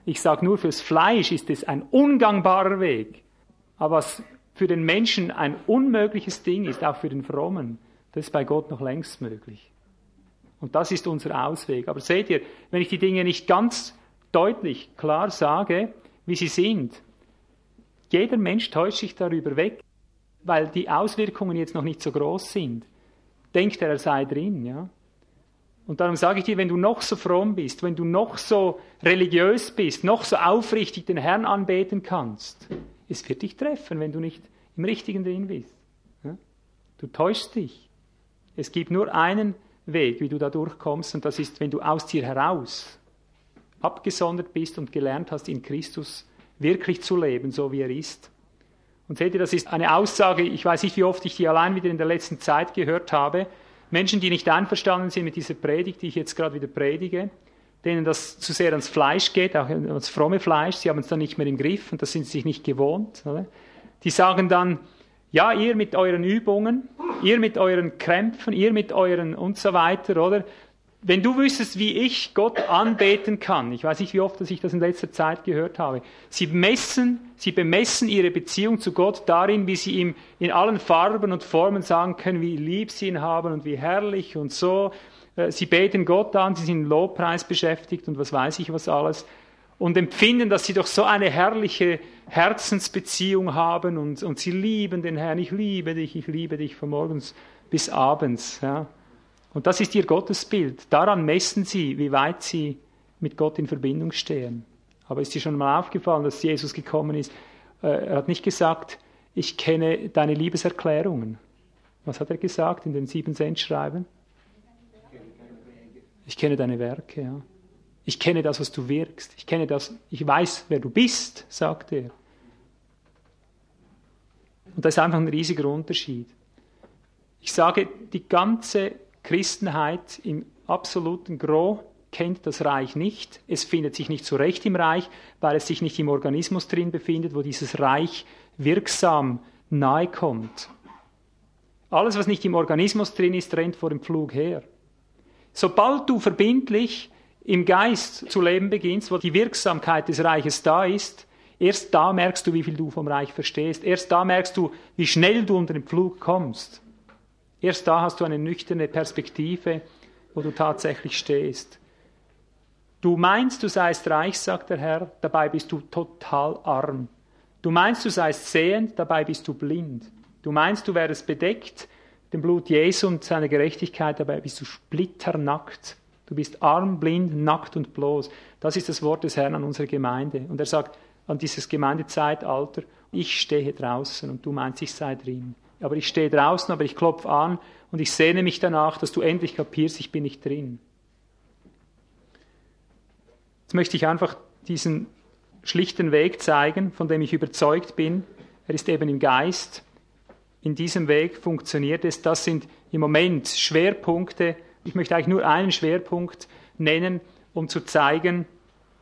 Ich sage nur, fürs Fleisch ist es ein ungangbarer Weg. Aber was für den Menschen ein unmögliches Ding ist, auch für den Frommen, das ist bei Gott noch längst möglich. Und das ist unser Ausweg. Aber seht ihr, wenn ich die Dinge nicht ganz deutlich, klar sage, wie sie sind, jeder Mensch täuscht sich darüber weg, weil die Auswirkungen jetzt noch nicht so groß sind. Denkt er, er sei drin, ja. Und darum sage ich dir, wenn du noch so fromm bist, wenn du noch so religiös bist, noch so aufrichtig den Herrn anbeten kannst, es wird dich treffen, wenn du nicht im Richtigen drin bist. Du täuschst dich. Es gibt nur einen Weg, wie du da durchkommst, und das ist, wenn du aus dir heraus abgesondert bist und gelernt hast, in Christus wirklich zu leben, so wie er ist. Und seht ihr, das ist eine Aussage, ich weiß nicht, wie oft ich die allein wieder in der letzten Zeit gehört habe. Menschen, die nicht einverstanden sind mit dieser Predigt, die ich jetzt gerade wieder predige, denen das zu sehr ans Fleisch geht, auch ans fromme Fleisch, sie haben es dann nicht mehr im Griff und das sind sie sich nicht gewohnt. Oder? Die sagen dann, ja, ihr mit euren Übungen, ihr mit euren Krämpfen, ihr mit euren und so weiter, oder? Wenn du wüsstest, wie ich Gott anbeten kann, ich weiß nicht, wie oft dass ich das in letzter Zeit gehört habe, sie messen, sie bemessen ihre Beziehung zu Gott darin, wie sie ihm in allen Farben und Formen sagen können, wie lieb sie ihn haben und wie herrlich und so. Äh, sie beten Gott an, sie sind im Lobpreis beschäftigt und was weiß ich was alles und empfinden, dass sie doch so eine herrliche Herzensbeziehung haben und, und sie lieben den Herrn. Ich liebe dich, ich liebe dich von morgens bis abends. Ja. Und das ist ihr Gottesbild. Daran messen sie, wie weit sie mit Gott in Verbindung stehen. Aber ist dir schon mal aufgefallen, dass Jesus gekommen ist? Äh, er hat nicht gesagt, ich kenne deine Liebeserklärungen. Was hat er gesagt in den sieben Cent Schreiben? Ich kenne deine Werke, ja. Ich kenne das, was du wirkst. Ich kenne das, ich weiß, wer du bist, sagt er. Und das ist einfach ein riesiger Unterschied. Ich sage, die ganze Christenheit im absoluten Gros kennt das Reich nicht. Es findet sich nicht zurecht im Reich, weil es sich nicht im Organismus drin befindet, wo dieses Reich wirksam nahe kommt. Alles, was nicht im Organismus drin ist, rennt vor dem Flug her. Sobald du verbindlich im Geist zu leben beginnst, wo die Wirksamkeit des Reiches da ist, erst da merkst du, wie viel du vom Reich verstehst. Erst da merkst du, wie schnell du unter den Pflug kommst. Erst da hast du eine nüchterne Perspektive, wo du tatsächlich stehst. Du meinst, du seist reich, sagt der Herr, dabei bist du total arm. Du meinst, du seist sehend, dabei bist du blind. Du meinst, du wärst bedeckt, dem Blut Jesu und seiner Gerechtigkeit, dabei bist du splitternackt. Du bist arm, blind, nackt und bloß. Das ist das Wort des Herrn an unsere Gemeinde. Und er sagt an dieses Gemeindezeitalter, ich stehe draußen und du meinst, ich sei drin. Aber ich stehe draußen, aber ich klopfe an und ich sehne mich danach, dass du endlich kapierst, ich bin nicht drin. Jetzt möchte ich einfach diesen schlichten Weg zeigen, von dem ich überzeugt bin. Er ist eben im Geist. In diesem Weg funktioniert es. Das sind im Moment Schwerpunkte ich möchte eigentlich nur einen Schwerpunkt nennen, um zu zeigen,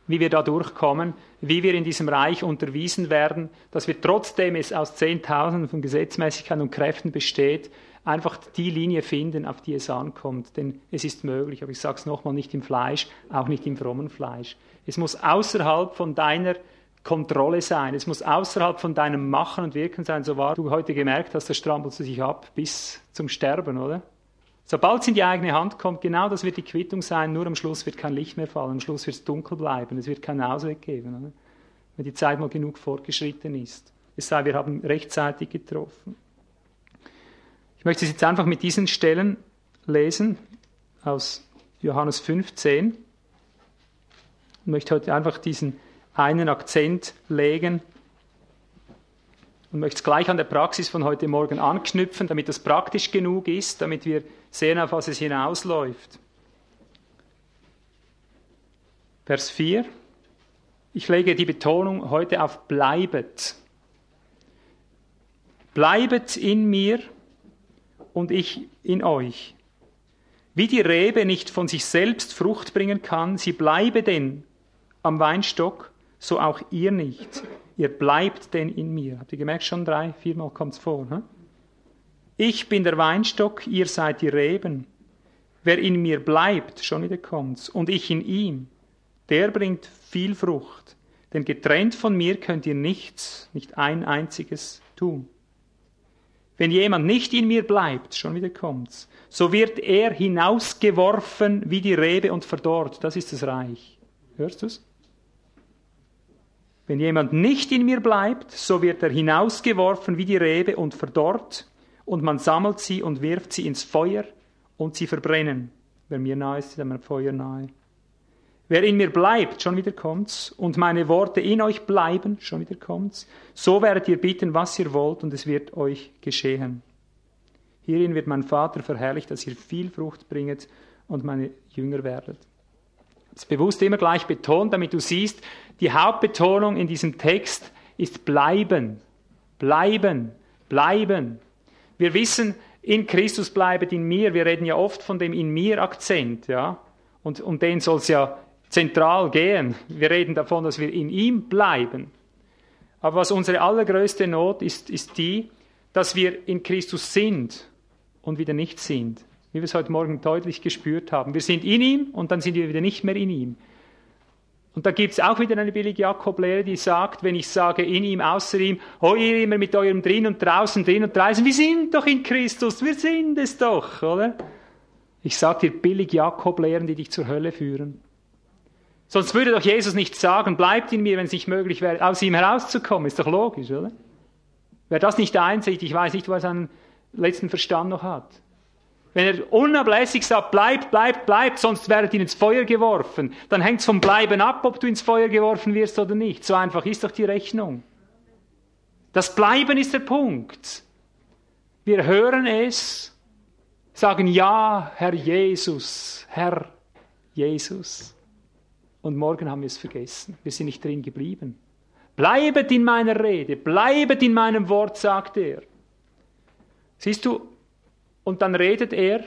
wie wir da durchkommen, wie wir in diesem Reich unterwiesen werden, dass wir trotzdem es aus Zehntausenden von Gesetzmäßigkeiten und Kräften besteht, einfach die Linie finden, auf die es ankommt. Denn es ist möglich, aber ich sage es nochmal, nicht im Fleisch, auch nicht im frommen Fleisch. Es muss außerhalb von deiner Kontrolle sein. Es muss außerhalb von deinem Machen und Wirken sein. So war du heute gemerkt hast, das strampelst du sich ab bis zum Sterben, oder? Sobald es in die eigene Hand kommt, genau das wird die Quittung sein, nur am Schluss wird kein Licht mehr fallen, am Schluss wird es dunkel bleiben, es wird keinen Ausweg geben, oder? wenn die Zeit mal genug fortgeschritten ist. Es sei, wir haben rechtzeitig getroffen. Ich möchte es jetzt einfach mit diesen Stellen lesen aus Johannes 15 Ich möchte heute einfach diesen einen Akzent legen und möchte es gleich an der Praxis von heute Morgen anknüpfen, damit das praktisch genug ist, damit wir sehen, auf was es hinausläuft. Vers 4. Ich lege die Betonung heute auf bleibet. Bleibet in mir und ich in euch. Wie die Rebe nicht von sich selbst Frucht bringen kann, sie bleibe denn am Weinstock, so auch ihr nicht. Ihr bleibt denn in mir. Habt ihr gemerkt, schon drei, viermal kommt es vor. Hm? Ich bin der Weinstock, ihr seid die Reben. Wer in mir bleibt, schon wieder kommt's, und ich in ihm, der bringt viel Frucht. Denn getrennt von mir könnt ihr nichts, nicht ein einziges tun. Wenn jemand nicht in mir bleibt, schon wieder kommt's, so wird er hinausgeworfen wie die Rebe und verdorrt. Das ist das Reich. Hörst du's? Wenn jemand nicht in mir bleibt, so wird er hinausgeworfen wie die Rebe und verdorrt, und man sammelt sie und wirft sie ins Feuer, und sie verbrennen. Wer mir nahe ist, ist einem Feuer nahe. Wer in mir bleibt, schon wieder kommt's, und meine Worte in euch bleiben, schon wieder kommt's, so werdet ihr bitten, was ihr wollt, und es wird euch geschehen. Hierin wird mein Vater verherrlicht, dass ihr viel Frucht bringet und meine Jünger werdet. Das bewusst immer gleich betont, damit du siehst, die Hauptbetonung in diesem Text ist bleiben, bleiben, bleiben. Wir wissen, in Christus bleibet in mir. Wir reden ja oft von dem in mir Akzent, ja. Und um den soll es ja zentral gehen. Wir reden davon, dass wir in ihm bleiben. Aber was unsere allergrößte Not ist, ist die, dass wir in Christus sind und wieder nicht sind. Wie wir es heute Morgen deutlich gespürt haben. Wir sind in ihm und dann sind wir wieder nicht mehr in ihm. Und da gibt es auch wieder eine billige Jakob-Lehre, die sagt, wenn ich sage in ihm, außer ihm, oh ihr immer mit eurem drin und draußen, drin und draußen, wir sind doch in Christus, wir sind es doch, oder? Ich sage dir billig Jakob-Lehren, die dich zur Hölle führen. Sonst würde doch Jesus nicht sagen, bleibt in mir, wenn es nicht möglich wäre, aus ihm herauszukommen. Ist doch logisch, oder? Wer das nicht einsieht, ich weiß nicht, er seinen letzten Verstand noch hat. Wenn er unablässig sagt, bleibt, bleibt, bleibt, sonst werdet ihr ins Feuer geworfen, dann hängt es vom Bleiben ab, ob du ins Feuer geworfen wirst oder nicht. So einfach ist doch die Rechnung. Das Bleiben ist der Punkt. Wir hören es, sagen ja, Herr Jesus, Herr Jesus. Und morgen haben wir es vergessen. Wir sind nicht drin geblieben. Bleibet in meiner Rede, bleibet in meinem Wort, sagt er. Siehst du, und dann redet er,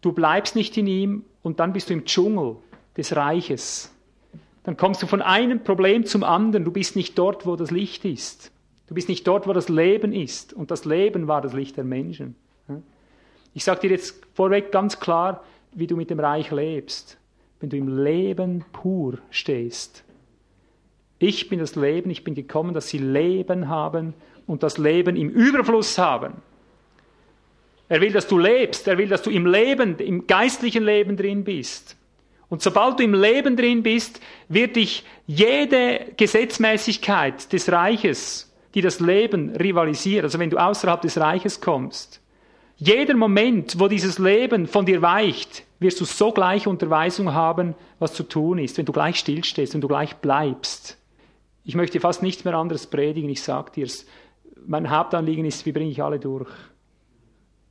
du bleibst nicht in ihm und dann bist du im Dschungel des Reiches. Dann kommst du von einem Problem zum anderen. Du bist nicht dort, wo das Licht ist. Du bist nicht dort, wo das Leben ist. Und das Leben war das Licht der Menschen. Ich sage dir jetzt vorweg ganz klar, wie du mit dem Reich lebst. Wenn du im Leben pur stehst. Ich bin das Leben, ich bin gekommen, dass sie Leben haben und das Leben im Überfluss haben. Er will, dass du lebst. Er will, dass du im Leben, im geistlichen Leben drin bist. Und sobald du im Leben drin bist, wird dich jede Gesetzmäßigkeit des Reiches, die das Leben rivalisiert, also wenn du außerhalb des Reiches kommst, jeder Moment, wo dieses Leben von dir weicht, wirst du so gleich Unterweisung haben, was zu tun ist, wenn du gleich stillstehst, wenn du gleich bleibst. Ich möchte fast nichts mehr anderes predigen, ich sag dir's. Mein Hauptanliegen ist, wie bringe ich alle durch?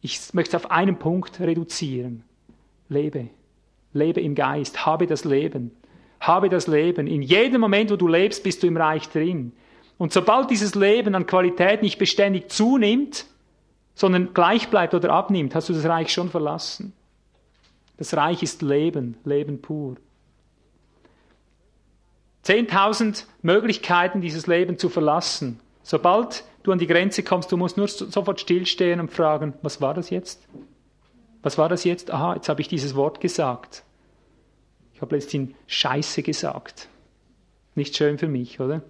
Ich möchte es auf einen Punkt reduzieren. Lebe. Lebe im Geist. Habe das Leben. Habe das Leben. In jedem Moment, wo du lebst, bist du im Reich drin. Und sobald dieses Leben an Qualität nicht beständig zunimmt, sondern gleich bleibt oder abnimmt, hast du das Reich schon verlassen. Das Reich ist Leben, Leben pur. Zehntausend Möglichkeiten, dieses Leben zu verlassen. Sobald du an die Grenze kommst, du musst nur sofort stillstehen und fragen, was war das jetzt? Was war das jetzt? Aha, jetzt habe ich dieses Wort gesagt. Ich habe letztens Scheiße gesagt. Nicht schön für mich, oder?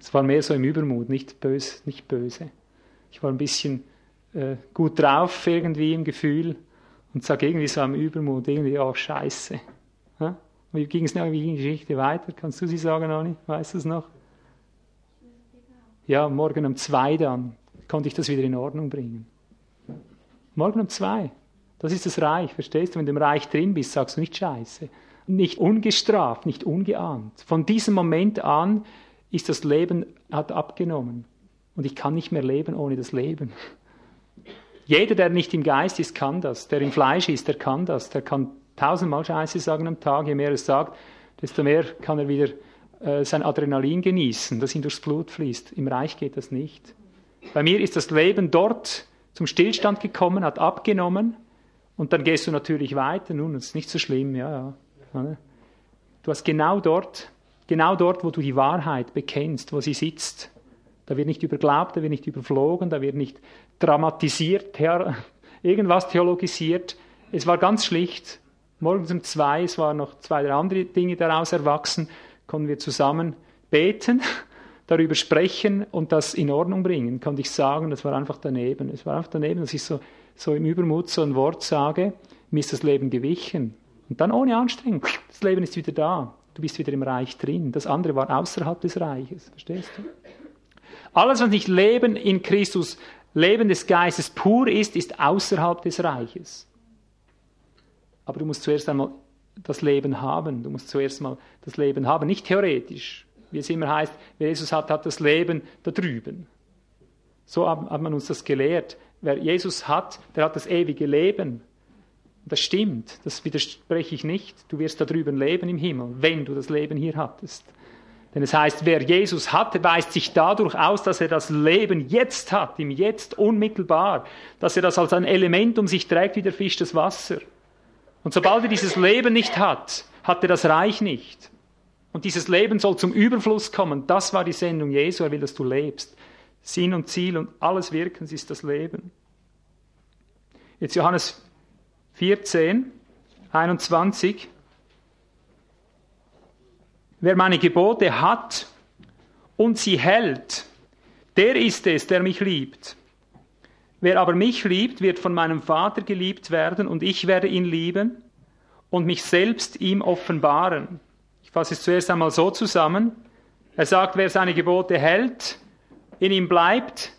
Es war mehr so im Übermut, nicht böse, nicht böse. Ich war ein bisschen äh, gut drauf irgendwie im Gefühl und sage irgendwie so am Übermut, irgendwie, oh Scheiße. Ja? Wie ging es wie ging die Geschichte weiter? Kannst du sie sagen, Anni? Weißt du es noch? Ja, morgen um zwei dann konnte ich das wieder in Ordnung bringen. Morgen um zwei. Das ist das Reich, verstehst du? Wenn du im Reich drin bist, sagst du nicht Scheiße. Nicht ungestraft, nicht ungeahnt. Von diesem Moment an ist das Leben hat abgenommen. Und ich kann nicht mehr leben ohne das Leben. Jeder, der nicht im Geist ist, kann das. Der im Fleisch ist, der kann das. Der kann tausendmal Scheiße sagen am Tag. Je mehr er sagt, desto mehr kann er wieder äh, sein Adrenalin genießen, das ihm durchs Blut fließt. Im Reich geht das nicht. Bei mir ist das Leben dort zum Stillstand gekommen, hat abgenommen und dann gehst du natürlich weiter. Nun, das ist nicht so schlimm, ja, ja. Du hast genau dort, genau dort, wo du die Wahrheit bekennst, wo sie sitzt. Da wird nicht überglaubt, da wird nicht überflogen, da wird nicht dramatisiert, [laughs] irgendwas theologisiert. Es war ganz schlicht. Morgens um zwei, es waren noch zwei, drei andere Dinge daraus erwachsen, konnten wir zusammen beten, [laughs] darüber sprechen und das in Ordnung bringen, konnte ich sagen. Das war einfach daneben. Es war einfach daneben, dass ich so, so im Übermut so ein Wort sage, mir ist das Leben gewichen. Und dann ohne Anstrengung, [laughs] das Leben ist wieder da. Du bist wieder im Reich drin. Das andere war außerhalb des Reiches. Verstehst du? Alles, was nicht Leben in Christus, Leben des Geistes pur ist, ist außerhalb des Reiches. Aber du musst zuerst einmal das Leben haben. Du musst zuerst mal das Leben haben, nicht theoretisch. Wie es immer heißt, wer Jesus hat, hat das Leben da drüben. So hat man uns das gelehrt. Wer Jesus hat, der hat das ewige Leben. Das stimmt, das widerspreche ich nicht. Du wirst da drüben leben im Himmel, wenn du das Leben hier hattest. Denn es heißt, wer Jesus hat, weist sich dadurch aus, dass er das Leben jetzt hat, im Jetzt unmittelbar, dass er das als ein Element um sich trägt wie der Fisch das Wasser. Und sobald er dieses Leben nicht hat, hat er das Reich nicht. Und dieses Leben soll zum Überfluss kommen. Das war die Sendung Jesu. Er will, dass du lebst. Sinn und Ziel und alles Wirkens ist das Leben. Jetzt Johannes 14, 21. Wer meine Gebote hat und sie hält, der ist es, der mich liebt. Wer aber mich liebt, wird von meinem Vater geliebt werden und ich werde ihn lieben und mich selbst ihm offenbaren. Ich fasse es zuerst einmal so zusammen. Er sagt, wer seine Gebote hält, in ihm bleibt,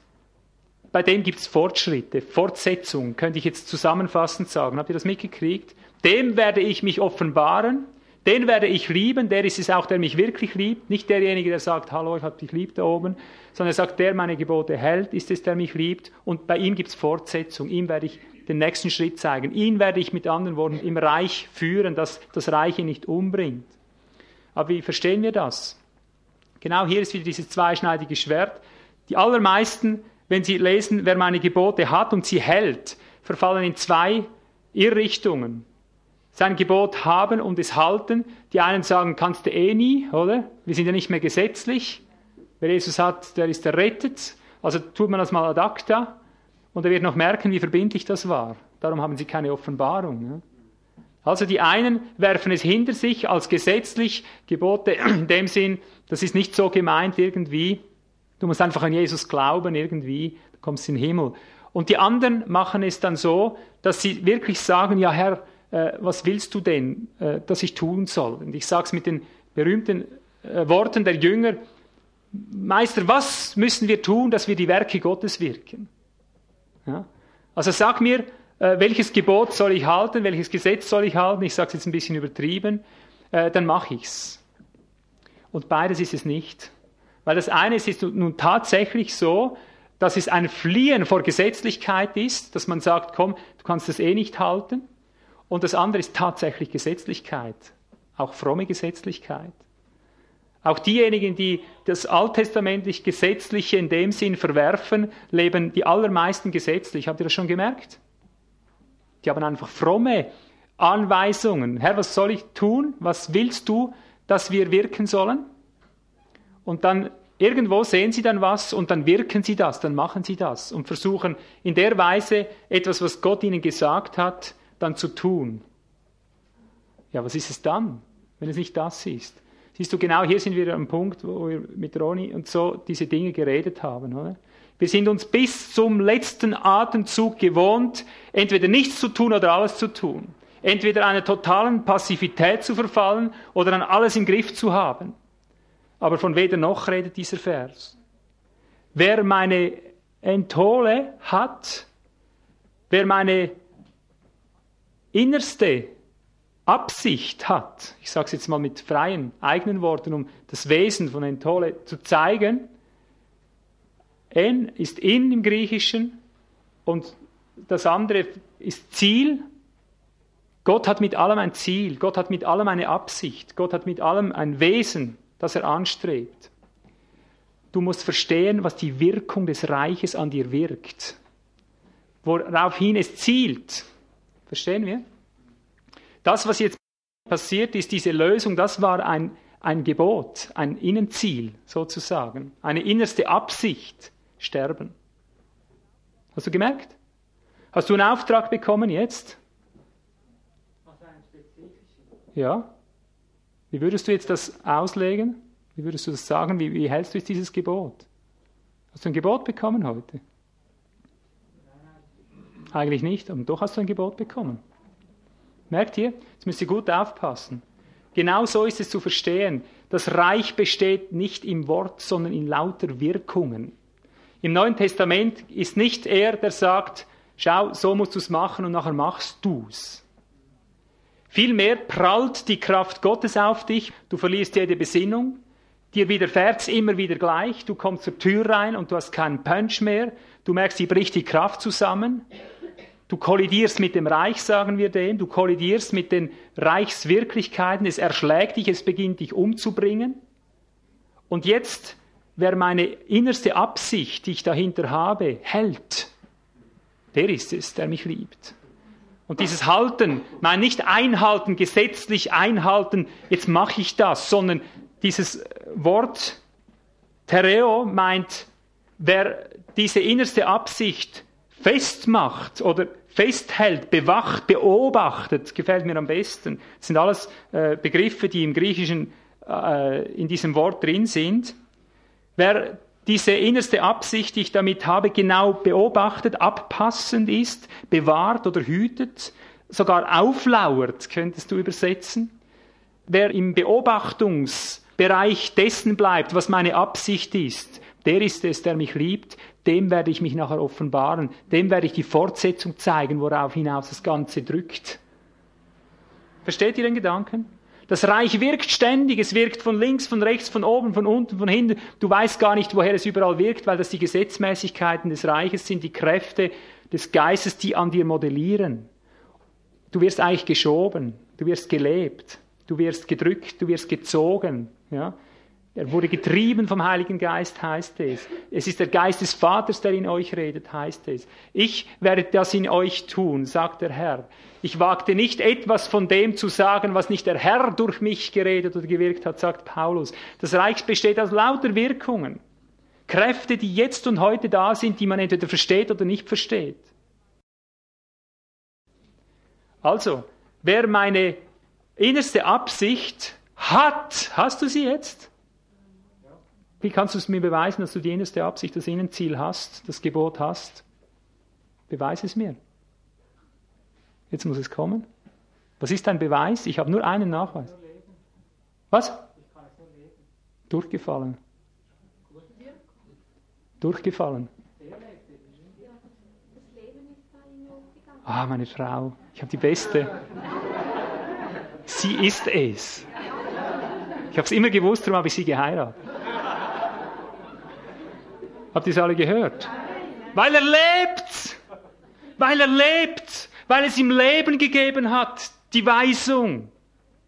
bei dem gibt es Fortschritte, Fortsetzung, könnte ich jetzt zusammenfassend sagen. Habt ihr das mitgekriegt? Dem werde ich mich offenbaren den werde ich lieben, der ist es auch, der mich wirklich liebt. Nicht derjenige, der sagt, hallo, ich habe dich lieb da oben, sondern er sagt, der meine Gebote hält, ist es, der mich liebt. Und bei ihm gibt es Fortsetzung. Ihm werde ich den nächsten Schritt zeigen. Ihn werde ich mit anderen Worten im Reich führen, dass das Reich ihn nicht umbringt. Aber wie verstehen wir das? Genau hier ist wieder dieses zweischneidige Schwert. Die allermeisten, wenn sie lesen, wer meine Gebote hat und sie hält, verfallen in zwei Irrrichtungen sein Gebot haben und es halten. Die einen sagen, kannst du eh nie, oder? Wir sind ja nicht mehr gesetzlich. Wer Jesus hat, der ist errettet. Also tut man das mal ad acta und er wird noch merken, wie verbindlich das war. Darum haben sie keine Offenbarung. Also die einen werfen es hinter sich als gesetzlich Gebote [clears throat] in dem Sinn, das ist nicht so gemeint irgendwie. Du musst einfach an Jesus glauben irgendwie, du kommst in den Himmel. Und die anderen machen es dann so, dass sie wirklich sagen, ja Herr, äh, was willst du denn, äh, dass ich tun soll? Und ich sage es mit den berühmten äh, Worten der Jünger, Meister, was müssen wir tun, dass wir die Werke Gottes wirken? Ja? Also sag mir, äh, welches Gebot soll ich halten, welches Gesetz soll ich halten? Ich sage es jetzt ein bisschen übertrieben, äh, dann mache ich's. Und beides ist es nicht. Weil das eine ist nun tatsächlich so, dass es ein Fliehen vor Gesetzlichkeit ist, dass man sagt, komm, du kannst das eh nicht halten. Und das andere ist tatsächlich Gesetzlichkeit, auch fromme Gesetzlichkeit. Auch diejenigen, die das alttestamentlich Gesetzliche in dem Sinn verwerfen, leben die allermeisten gesetzlich. Habt ihr das schon gemerkt? Die haben einfach fromme Anweisungen. Herr, was soll ich tun? Was willst du, dass wir wirken sollen? Und dann irgendwo sehen sie dann was und dann wirken sie das, dann machen sie das und versuchen in der Weise etwas, was Gott ihnen gesagt hat, dann zu tun. Ja, was ist es dann, wenn es nicht das ist? Siehst du, genau hier sind wir am Punkt, wo wir mit Ronny und so diese Dinge geredet haben. Oder? Wir sind uns bis zum letzten Atemzug gewohnt, entweder nichts zu tun oder alles zu tun. Entweder einer totalen Passivität zu verfallen oder dann alles im Griff zu haben. Aber von weder noch redet dieser Vers. Wer meine Enthole hat, wer meine innerste Absicht hat, ich sage es jetzt mal mit freien eigenen Worten, um das Wesen von Entole zu zeigen, en ist in im Griechischen und das andere ist Ziel. Gott hat mit allem ein Ziel, Gott hat mit allem eine Absicht, Gott hat mit allem ein Wesen, das er anstrebt. Du musst verstehen, was die Wirkung des Reiches an dir wirkt, woraufhin es zielt. Verstehen wir? Das, was jetzt passiert ist, diese Lösung, das war ein, ein Gebot, ein Innenziel sozusagen, eine innerste Absicht, sterben. Hast du gemerkt? Hast du einen Auftrag bekommen jetzt? Ja? Wie würdest du jetzt das auslegen? Wie würdest du das sagen? Wie, wie hältst du jetzt dieses Gebot? Hast du ein Gebot bekommen heute? Eigentlich nicht, und doch hast du ein Gebot bekommen. Merkt ihr? Jetzt müsst ihr gut aufpassen. Genau so ist es zu verstehen. Das Reich besteht nicht im Wort, sondern in lauter Wirkungen. Im Neuen Testament ist nicht er, der sagt, schau, so musst du es machen und nachher machst du's. Vielmehr prallt die Kraft Gottes auf dich, du verlierst jede Besinnung, dir widerfährt's immer wieder gleich, du kommst zur Tür rein und du hast keinen Punch mehr, du merkst, sie bricht die Kraft zusammen, du kollidierst mit dem Reich, sagen wir dem, du kollidierst mit den Reichswirklichkeiten, es erschlägt dich, es beginnt dich umzubringen. Und jetzt, wer meine innerste Absicht, die ich dahinter habe, hält, der ist es, der mich liebt. Und dieses Halten, mein nicht einhalten, gesetzlich einhalten, jetzt mache ich das, sondern dieses Wort Tereo meint, wer diese innerste Absicht festmacht oder festhält, bewacht, beobachtet, gefällt mir am besten. Das sind alles äh, Begriffe, die im Griechischen äh, in diesem Wort drin sind. Wer diese innerste Absicht, die ich damit habe, genau beobachtet, abpassend ist, bewahrt oder hütet, sogar auflauert, könntest du übersetzen. Wer im Beobachtungsbereich dessen bleibt, was meine Absicht ist, der ist es, der mich liebt, dem werde ich mich nachher offenbaren, dem werde ich die Fortsetzung zeigen, worauf hinaus das Ganze drückt. Versteht ihr den Gedanken? Das Reich wirkt ständig, es wirkt von links, von rechts, von oben, von unten, von hinten. Du weißt gar nicht, woher es überall wirkt, weil das die Gesetzmäßigkeiten des Reiches sind, die Kräfte des Geistes, die an dir modellieren. Du wirst eigentlich geschoben, du wirst gelebt, du wirst gedrückt, du wirst gezogen. Ja? Er wurde getrieben vom Heiligen Geist, heißt es. Es ist der Geist des Vaters, der in euch redet, heißt es. Ich werde das in euch tun, sagt der Herr. Ich wagte nicht etwas von dem zu sagen, was nicht der Herr durch mich geredet oder gewirkt hat, sagt Paulus. Das Reich besteht aus lauter Wirkungen. Kräfte, die jetzt und heute da sind, die man entweder versteht oder nicht versteht. Also, wer meine innerste Absicht hat, hast du sie jetzt? Wie kannst du es mir beweisen, dass du die innerste Absicht, das Innenziel hast, das Gebot hast? Beweise es mir. Jetzt muss es kommen. Was ist dein Beweis? Ich habe nur einen Nachweis. Was? Durchgefallen. Durchgefallen. Ah, meine Frau, ich habe die beste. Sie ist es. Ich habe es immer gewusst, darum habe ich sie geheiratet. Habt ihr es alle gehört? Weil er lebt! Weil er lebt! Weil es ihm Leben gegeben hat, die Weisung.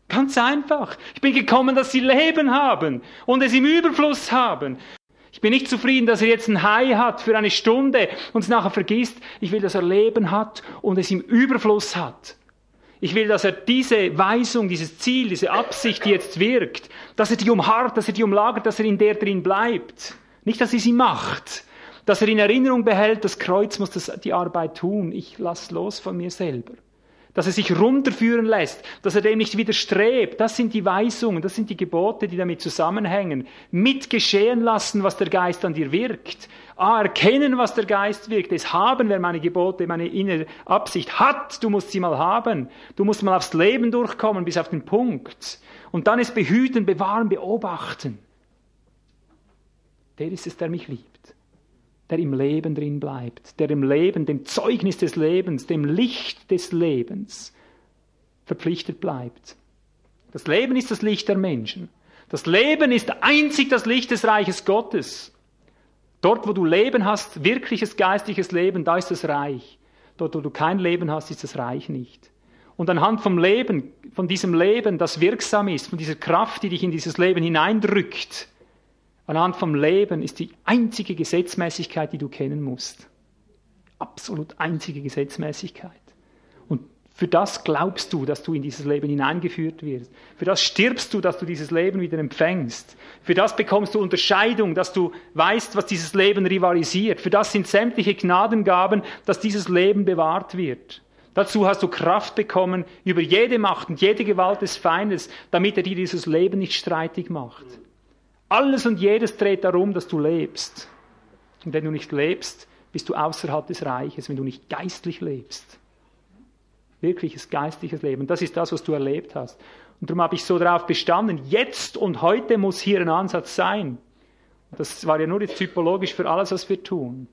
Ganz einfach. Ich bin gekommen, dass sie Leben haben und es im Überfluss haben. Ich bin nicht zufrieden, dass er jetzt ein Hai hat für eine Stunde und es nachher vergisst. Ich will, dass er Leben hat und es im Überfluss hat. Ich will, dass er diese Weisung, dieses Ziel, diese Absicht, die jetzt wirkt, dass er die umharrt, dass er die umlagert, dass er in der drin bleibt. Nicht, dass er sie macht, dass er in Erinnerung behält, das Kreuz muss das, die Arbeit tun. Ich lass los von mir selber. Dass er sich runterführen lässt, dass er dem nicht widerstrebt. Das sind die Weisungen, das sind die Gebote, die damit zusammenhängen. Mit geschehen lassen, was der Geist an dir wirkt. Ah, erkennen, was der Geist wirkt. Es haben, wer meine Gebote, meine innere Absicht hat. Du musst sie mal haben. Du musst mal aufs Leben durchkommen, bis auf den Punkt. Und dann es behüten, bewahren, beobachten der ist es, der mich liebt, der im Leben drin bleibt, der im Leben, dem Zeugnis des Lebens, dem Licht des Lebens verpflichtet bleibt. Das Leben ist das Licht der Menschen. Das Leben ist einzig das Licht des Reiches Gottes. Dort, wo du Leben hast, wirkliches geistliches Leben, da ist das Reich. Dort, wo du kein Leben hast, ist das Reich nicht. Und anhand vom Leben, von diesem Leben, das wirksam ist, von dieser Kraft, die dich in dieses Leben hineindrückt, Anhand vom Leben ist die einzige Gesetzmäßigkeit, die du kennen musst. Absolut einzige Gesetzmäßigkeit. Und für das glaubst du, dass du in dieses Leben hineingeführt wirst. Für das stirbst du, dass du dieses Leben wieder empfängst. Für das bekommst du Unterscheidung, dass du weißt, was dieses Leben rivalisiert. Für das sind sämtliche Gnadengaben, dass dieses Leben bewahrt wird. Dazu hast du Kraft bekommen über jede Macht und jede Gewalt des Feindes, damit er dir dieses Leben nicht streitig macht. Alles und jedes dreht darum, dass du lebst. Und wenn du nicht lebst, bist du außerhalb des Reiches, wenn du nicht geistlich lebst. Wirkliches geistliches Leben. Das ist das, was du erlebt hast. Und darum habe ich so darauf bestanden, jetzt und heute muss hier ein Ansatz sein. Das war ja nur jetzt typologisch für alles, was wir tun.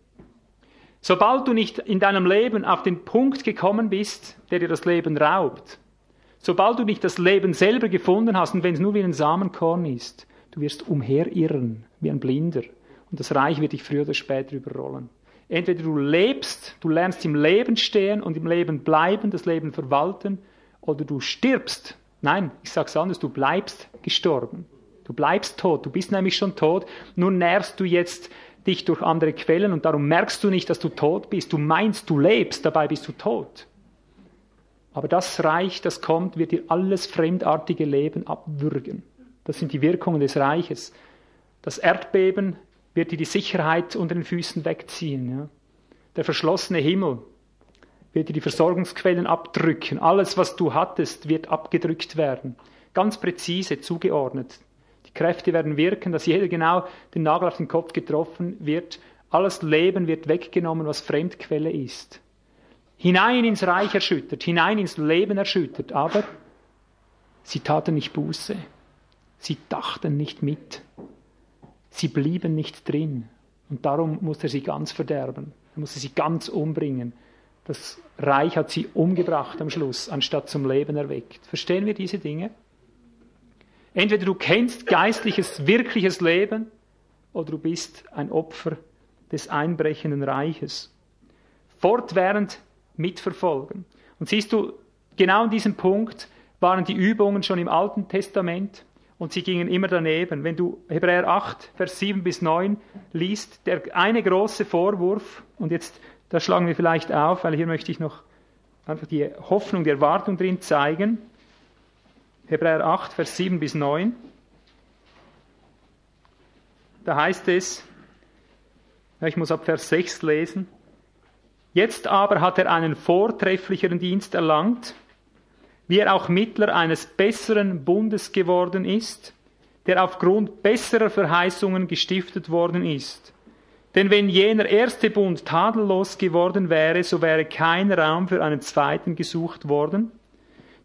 Sobald du nicht in deinem Leben auf den Punkt gekommen bist, der dir das Leben raubt, sobald du nicht das Leben selber gefunden hast und wenn es nur wie ein Samenkorn ist, du wirst umherirren wie ein Blinder und das Reich wird dich früher oder später überrollen. Entweder du lebst, du lernst im Leben stehen und im Leben bleiben, das Leben verwalten, oder du stirbst. Nein, ich sage es anders, du bleibst gestorben. Du bleibst tot, du bist nämlich schon tot, nur nährst du jetzt dich durch andere Quellen und darum merkst du nicht, dass du tot bist. Du meinst, du lebst, dabei bist du tot. Aber das Reich, das kommt, wird dir alles fremdartige Leben abwürgen. Das sind die Wirkungen des Reiches. Das Erdbeben wird dir die Sicherheit unter den Füßen wegziehen. Ja? Der verschlossene Himmel wird dir die Versorgungsquellen abdrücken. Alles, was du hattest, wird abgedrückt werden. Ganz präzise zugeordnet. Die Kräfte werden wirken, dass jeder genau den Nagel auf den Kopf getroffen wird. Alles Leben wird weggenommen, was Fremdquelle ist. Hinein ins Reich erschüttert, hinein ins Leben erschüttert. Aber sie taten nicht Buße. Sie dachten nicht mit. Sie blieben nicht drin. Und darum musste er sie ganz verderben. Er musste sie ganz umbringen. Das Reich hat sie umgebracht am Schluss, anstatt zum Leben erweckt. Verstehen wir diese Dinge? Entweder du kennst geistliches, wirkliches Leben oder du bist ein Opfer des einbrechenden Reiches. Fortwährend mitverfolgen. Und siehst du, genau an diesem Punkt waren die Übungen schon im Alten Testament und sie gingen immer daneben. Wenn du Hebräer 8, Vers 7 bis 9 liest, der eine große Vorwurf, und jetzt, da schlagen wir vielleicht auf, weil hier möchte ich noch einfach die Hoffnung, die Erwartung drin zeigen. Hebräer 8, Vers 7 bis 9. Da heißt es, ich muss ab Vers 6 lesen, Jetzt aber hat er einen vortrefflicheren Dienst erlangt, wie er auch Mittler eines besseren Bundes geworden ist, der aufgrund besserer Verheißungen gestiftet worden ist. Denn wenn jener erste Bund tadellos geworden wäre, so wäre kein Raum für einen zweiten gesucht worden.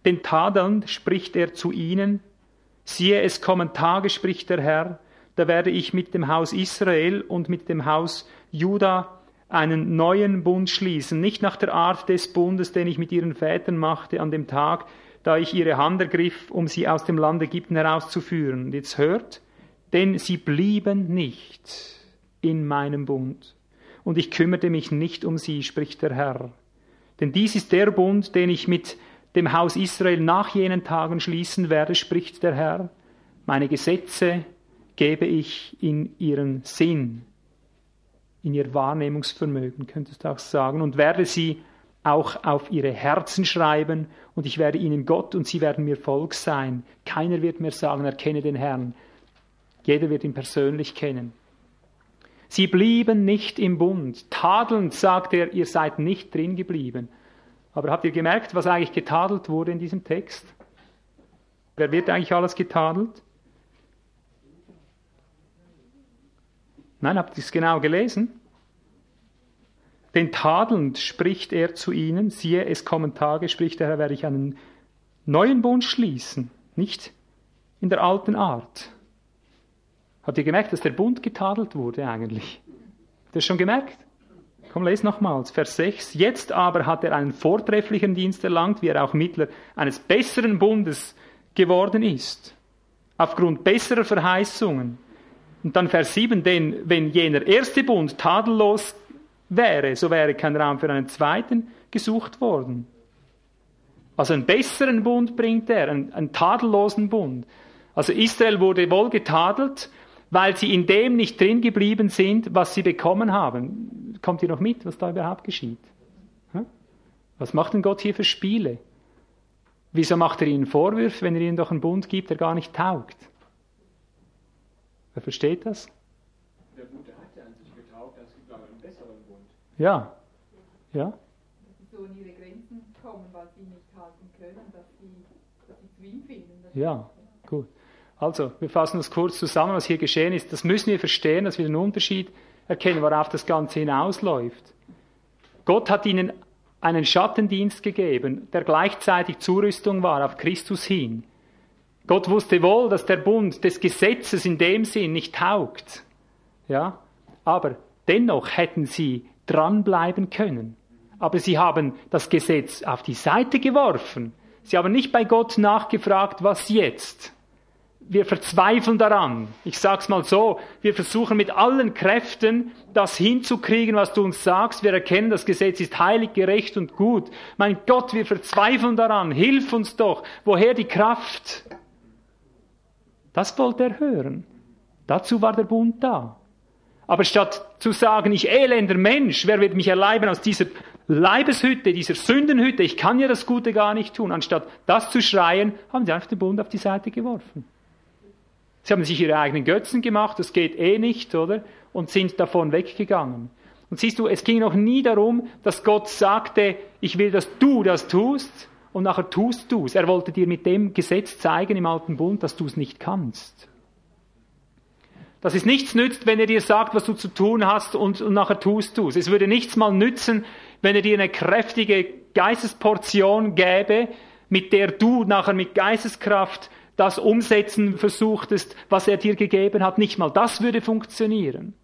Denn tadelnd spricht er zu ihnen, siehe, es kommen Tage, spricht der Herr, da werde ich mit dem Haus Israel und mit dem Haus Juda einen neuen Bund schließen, nicht nach der Art des Bundes, den ich mit ihren Vätern machte an dem Tag, da ich ihre Hand ergriff, um sie aus dem Land Ägypten herauszuführen. Und jetzt hört, denn sie blieben nicht in meinem Bund, und ich kümmerte mich nicht um sie, spricht der Herr. Denn dies ist der Bund, den ich mit dem Haus Israel nach jenen Tagen schließen werde, spricht der Herr. Meine Gesetze gebe ich in ihren Sinn, in ihr Wahrnehmungsvermögen, könntest du auch sagen, und werde sie auch auf ihre Herzen schreiben, und ich werde ihnen Gott und sie werden mir Volk sein. Keiner wird mir sagen, erkenne den Herrn. Jeder wird ihn persönlich kennen. Sie blieben nicht im Bund. Tadelnd sagt er, ihr seid nicht drin geblieben. Aber habt ihr gemerkt, was eigentlich getadelt wurde in diesem Text? Wer wird eigentlich alles getadelt? Nein, habt ihr es genau gelesen? Denn tadelnd spricht er zu ihnen, siehe, es kommen Tage, spricht der Herr, werde ich einen neuen Bund schließen, nicht in der alten Art. Habt ihr gemerkt, dass der Bund getadelt wurde eigentlich? Habt ihr das schon gemerkt? Komm, les nochmals, Vers 6. Jetzt aber hat er einen vortrefflichen Dienst erlangt, wie er auch Mittler eines besseren Bundes geworden ist. Aufgrund besserer Verheißungen. Und dann Vers 7, denn wenn jener erste Bund tadellos wäre, so wäre kein Raum für einen zweiten gesucht worden. Also einen besseren Bund bringt er, einen, einen tadellosen Bund. Also Israel wurde wohl getadelt, weil sie in dem nicht drin geblieben sind, was sie bekommen haben. Kommt ihr noch mit, was da überhaupt geschieht? Was macht denn Gott hier für Spiele? Wieso macht er ihnen Vorwürfe, wenn er ihnen doch einen Bund gibt, der gar nicht taugt? Wer versteht das? Der Bund hat ja an sich getaugt, es gibt aber einen besseren Bund. Ja, ja. So in ihre Grenzen kommen können, dass sie, dass sie zu ihm finden. Ja, gut. Also, wir fassen das kurz zusammen, was hier geschehen ist. Das müssen wir verstehen, dass wir den Unterschied erkennen, worauf das Ganze hinausläuft. Gott hat ihnen einen Schattendienst gegeben, der gleichzeitig Zurüstung war auf Christus hin. Gott wusste wohl, dass der Bund des Gesetzes in dem Sinn nicht taugt. Ja? Aber dennoch hätten sie dranbleiben können. Aber sie haben das Gesetz auf die Seite geworfen. Sie haben nicht bei Gott nachgefragt, was jetzt. Wir verzweifeln daran. Ich sag's mal so. Wir versuchen mit allen Kräften, das hinzukriegen, was du uns sagst. Wir erkennen, das Gesetz ist heilig, gerecht und gut. Mein Gott, wir verzweifeln daran. Hilf uns doch. Woher die Kraft? Das wollte er hören. Dazu war der Bund da. Aber statt zu sagen, ich elender Mensch, wer wird mich erleiben aus dieser Leibeshütte, dieser Sündenhütte, ich kann ja das Gute gar nicht tun, anstatt das zu schreien, haben sie einfach den Bund auf die Seite geworfen. Sie haben sich ihre eigenen Götzen gemacht, das geht eh nicht, oder? Und sind davon weggegangen. Und siehst du, es ging noch nie darum, dass Gott sagte, ich will, dass du das tust, und nachher tust du es. Er wollte dir mit dem Gesetz zeigen im alten Bund, dass du es nicht kannst dass es nichts nützt, wenn er dir sagt, was du zu tun hast und, und nachher tust du es. Es würde nichts mal nützen, wenn er dir eine kräftige Geistesportion gäbe, mit der du nachher mit Geisteskraft das umsetzen versuchtest, was er dir gegeben hat. Nicht mal das würde funktionieren.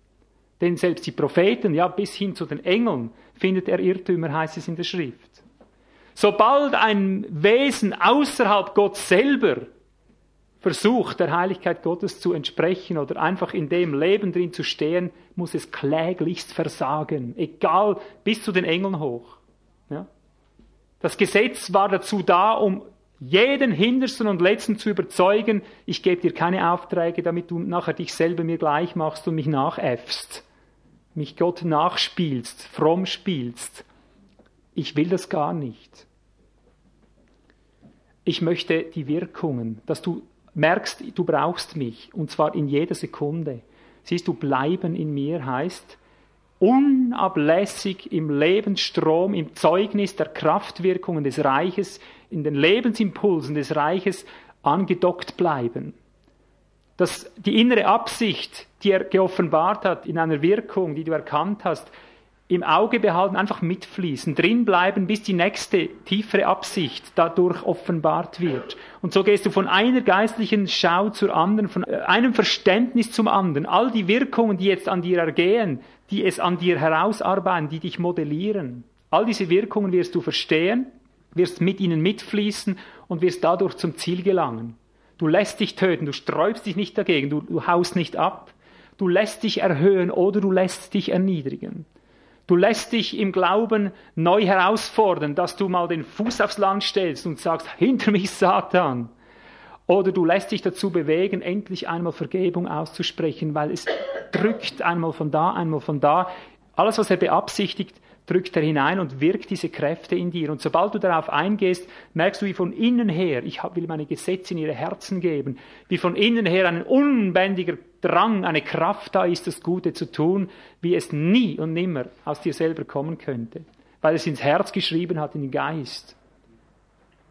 Denn selbst die Propheten, ja, bis hin zu den Engeln, findet er Irrtümer, heißt es in der Schrift. Sobald ein Wesen außerhalb Gott selber versucht, der Heiligkeit Gottes zu entsprechen oder einfach in dem Leben drin zu stehen, muss es kläglichst versagen, egal bis zu den Engeln hoch. Ja? Das Gesetz war dazu da, um jeden Hintersten und Letzten zu überzeugen, ich gebe dir keine Aufträge, damit du nachher dich selber mir gleich machst und mich nachäffst, mich Gott nachspielst, fromm spielst. Ich will das gar nicht. Ich möchte die Wirkungen, dass du merkst, du brauchst mich, und zwar in jeder Sekunde. Siehst du, bleiben in mir heißt, unablässig im Lebensstrom, im Zeugnis der Kraftwirkungen des Reiches, in den Lebensimpulsen des Reiches angedockt bleiben. Dass die innere Absicht, die er geoffenbart hat in einer Wirkung, die du erkannt hast, im Auge behalten, einfach mitfließen, drinbleiben, bis die nächste tiefere Absicht dadurch offenbart wird. Und so gehst du von einer geistlichen Schau zur anderen, von äh, einem Verständnis zum anderen. All die Wirkungen, die jetzt an dir ergehen, die es an dir herausarbeiten, die dich modellieren, all diese Wirkungen wirst du verstehen, wirst mit ihnen mitfließen und wirst dadurch zum Ziel gelangen. Du lässt dich töten, du sträubst dich nicht dagegen, du, du haust nicht ab, du lässt dich erhöhen oder du lässt dich erniedrigen. Du lässt dich im Glauben neu herausfordern, dass du mal den Fuß aufs Land stellst und sagst, hinter mich Satan. Oder du lässt dich dazu bewegen, endlich einmal Vergebung auszusprechen, weil es drückt einmal von da, einmal von da. Alles, was er beabsichtigt, drückt er hinein und wirkt diese Kräfte in dir. Und sobald du darauf eingehst, merkst du, wie von innen her, ich will meine Gesetze in ihre Herzen geben, wie von innen her ein unbändiger Drang, eine Kraft da ist, das Gute zu tun, wie es nie und nimmer aus dir selber kommen könnte, weil es ins Herz geschrieben hat, in den Geist.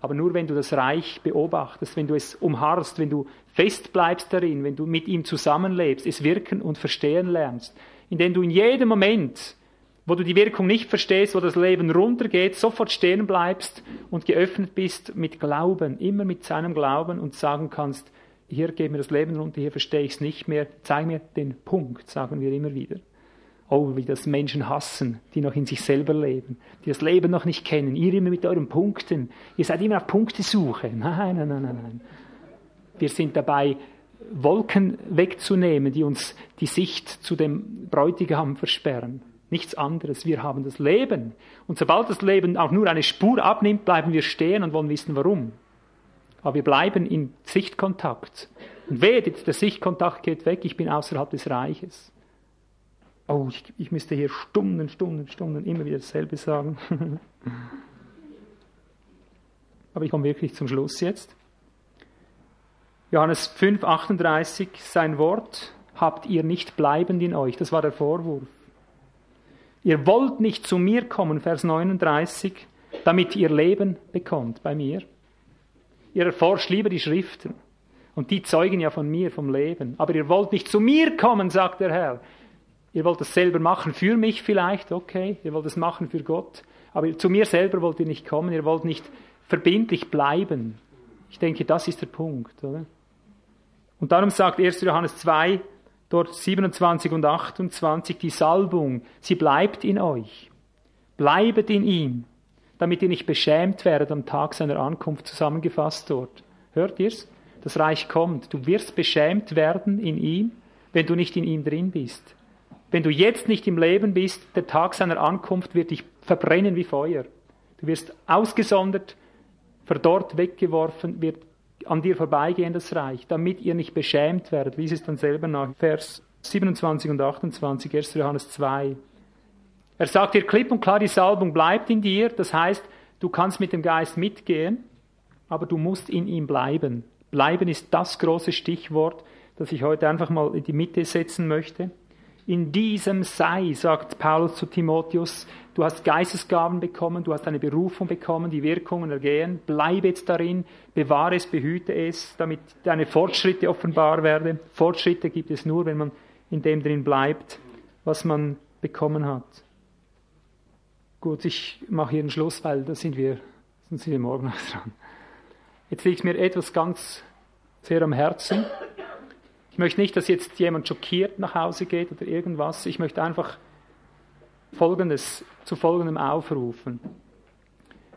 Aber nur wenn du das Reich beobachtest, wenn du es umharrst, wenn du fest bleibst darin, wenn du mit ihm zusammenlebst, es wirken und verstehen lernst, indem du in jedem Moment, wo du die Wirkung nicht verstehst, wo das Leben runtergeht, sofort stehen bleibst und geöffnet bist mit Glauben, immer mit seinem Glauben und sagen kannst, hier geht mir das Leben runter, hier verstehe ich es nicht mehr, zeig mir den Punkt, sagen wir immer wieder. Oh, wie das Menschen hassen, die noch in sich selber leben, die das Leben noch nicht kennen. Ihr immer mit euren Punkten. Ihr seid immer auf Punktesuche. [laughs] Nein, nein, nein, nein, nein. Wir sind dabei, Wolken wegzunehmen, die uns die Sicht zu dem Bräutigam versperren. Nichts anderes. Wir haben das Leben. Und sobald das Leben auch nur eine Spur abnimmt, bleiben wir stehen und wollen wissen, warum. Aber wir bleiben in Sichtkontakt. Und wehe, der Sichtkontakt geht weg, ich bin außerhalb des Reiches. Oh, ich, ich müsste hier Stunden, Stunden, Stunden immer wieder dasselbe sagen. [laughs] Aber ich komme wirklich zum Schluss jetzt. Johannes 5, 38, sein Wort habt ihr nicht bleibend in euch. Das war der Vorwurf. Ihr wollt nicht zu mir kommen, Vers 39, damit ihr Leben bekommt bei mir. Ihr erforscht lieber die Schriften. Und die zeugen ja von mir, vom Leben. Aber ihr wollt nicht zu mir kommen, sagt der Herr. Ihr wollt es selber machen, für mich vielleicht, okay. Ihr wollt es machen für Gott. Aber zu mir selber wollt ihr nicht kommen. Ihr wollt nicht verbindlich bleiben. Ich denke, das ist der Punkt. Oder? Und darum sagt 1. Johannes 2, dort 27 und 28, die Salbung, sie bleibt in euch. Bleibet in ihm, damit ihr nicht beschämt werdet am Tag seiner Ankunft, zusammengefasst dort. Hört ihr's? Das Reich kommt. Du wirst beschämt werden in ihm, wenn du nicht in ihm drin bist. Wenn du jetzt nicht im Leben bist, der Tag seiner Ankunft wird dich verbrennen wie Feuer. Du wirst ausgesondert, verdorrt, weggeworfen, wird an dir vorbeigehen das Reich, damit ihr nicht beschämt werdet. Lies es dann selber nach. Vers 27 und 28, 1. Johannes 2. Er sagt dir klipp und klar, die Salbung bleibt in dir. Das heißt, du kannst mit dem Geist mitgehen, aber du musst in ihm bleiben. Bleiben ist das große Stichwort, das ich heute einfach mal in die Mitte setzen möchte. In diesem sei, sagt Paulus zu Timotheus, du hast Geistesgaben bekommen, du hast eine Berufung bekommen, die Wirkungen ergehen, bleibe jetzt darin, bewahre es, behüte es, damit deine Fortschritte offenbar werden. Fortschritte gibt es nur, wenn man in dem drin bleibt, was man bekommen hat. Gut, ich mache hier einen Schluss, weil da sind wir, sind wir morgen noch dran. Jetzt liegt mir etwas ganz sehr am Herzen. Ich möchte nicht, dass jetzt jemand schockiert nach Hause geht oder irgendwas. Ich möchte einfach Folgendes, zu Folgendem aufrufen.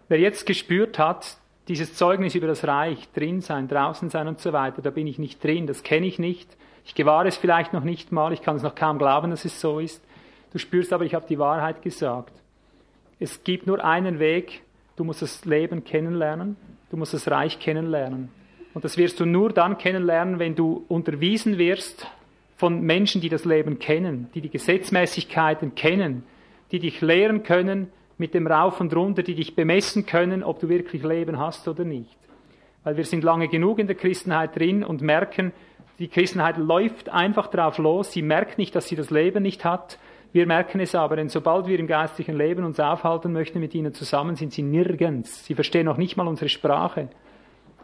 Wer jetzt gespürt hat, dieses Zeugnis über das Reich, drin sein, draußen sein und so weiter, da bin ich nicht drin, das kenne ich nicht. Ich gewahre es vielleicht noch nicht mal, ich kann es noch kaum glauben, dass es so ist. Du spürst aber, ich habe die Wahrheit gesagt. Es gibt nur einen Weg, du musst das Leben kennenlernen. Du musst das Reich kennenlernen. Und das wirst du nur dann kennenlernen, wenn du unterwiesen wirst von Menschen, die das Leben kennen, die die Gesetzmäßigkeiten kennen, die dich lehren können mit dem Rauf und Runter, die dich bemessen können, ob du wirklich Leben hast oder nicht. Weil wir sind lange genug in der Christenheit drin und merken, die Christenheit läuft einfach drauf los, sie merkt nicht, dass sie das Leben nicht hat. Wir merken es aber, denn sobald wir im geistlichen Leben uns aufhalten möchten mit ihnen zusammen, sind sie nirgends. Sie verstehen noch nicht mal unsere Sprache.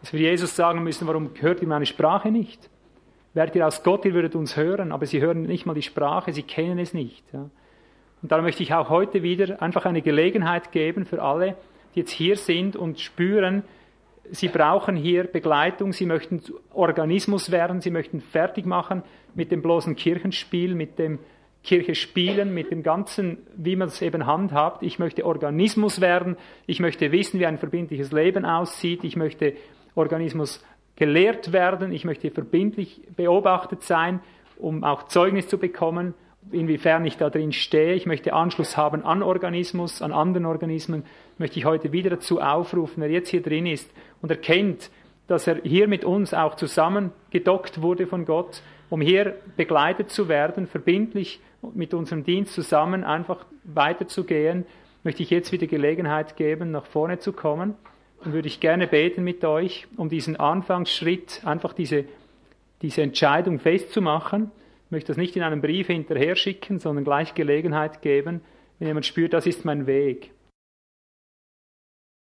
Dass wir Jesus sagen müssen, warum hört ihr meine Sprache nicht? Wärt ihr aus Gott, ihr würdet uns hören, aber sie hören nicht mal die Sprache, sie kennen es nicht. Ja. Und darum möchte ich auch heute wieder einfach eine Gelegenheit geben für alle, die jetzt hier sind und spüren, sie brauchen hier Begleitung, sie möchten Organismus werden, sie möchten fertig machen mit dem bloßen Kirchenspiel, mit dem Kirche spielen, mit dem Ganzen, wie man es eben handhabt. Ich möchte Organismus werden, ich möchte wissen, wie ein verbindliches Leben aussieht, ich möchte Organismus gelehrt werden, ich möchte verbindlich beobachtet sein, um auch Zeugnis zu bekommen, inwiefern ich da drin stehe. Ich möchte Anschluss haben an Organismus, an anderen Organismen, möchte ich heute wieder dazu aufrufen, wer jetzt hier drin ist und erkennt, dass er hier mit uns auch zusammengedockt wurde von Gott, um hier begleitet zu werden, verbindlich mit unserem Dienst zusammen einfach weiterzugehen, möchte ich jetzt wieder Gelegenheit geben, nach vorne zu kommen. Und würde ich gerne beten mit euch, um diesen Anfangsschritt, einfach diese, diese Entscheidung festzumachen. Ich möchte das nicht in einem Brief hinterher schicken, sondern gleich Gelegenheit geben, wenn jemand spürt, das ist mein Weg.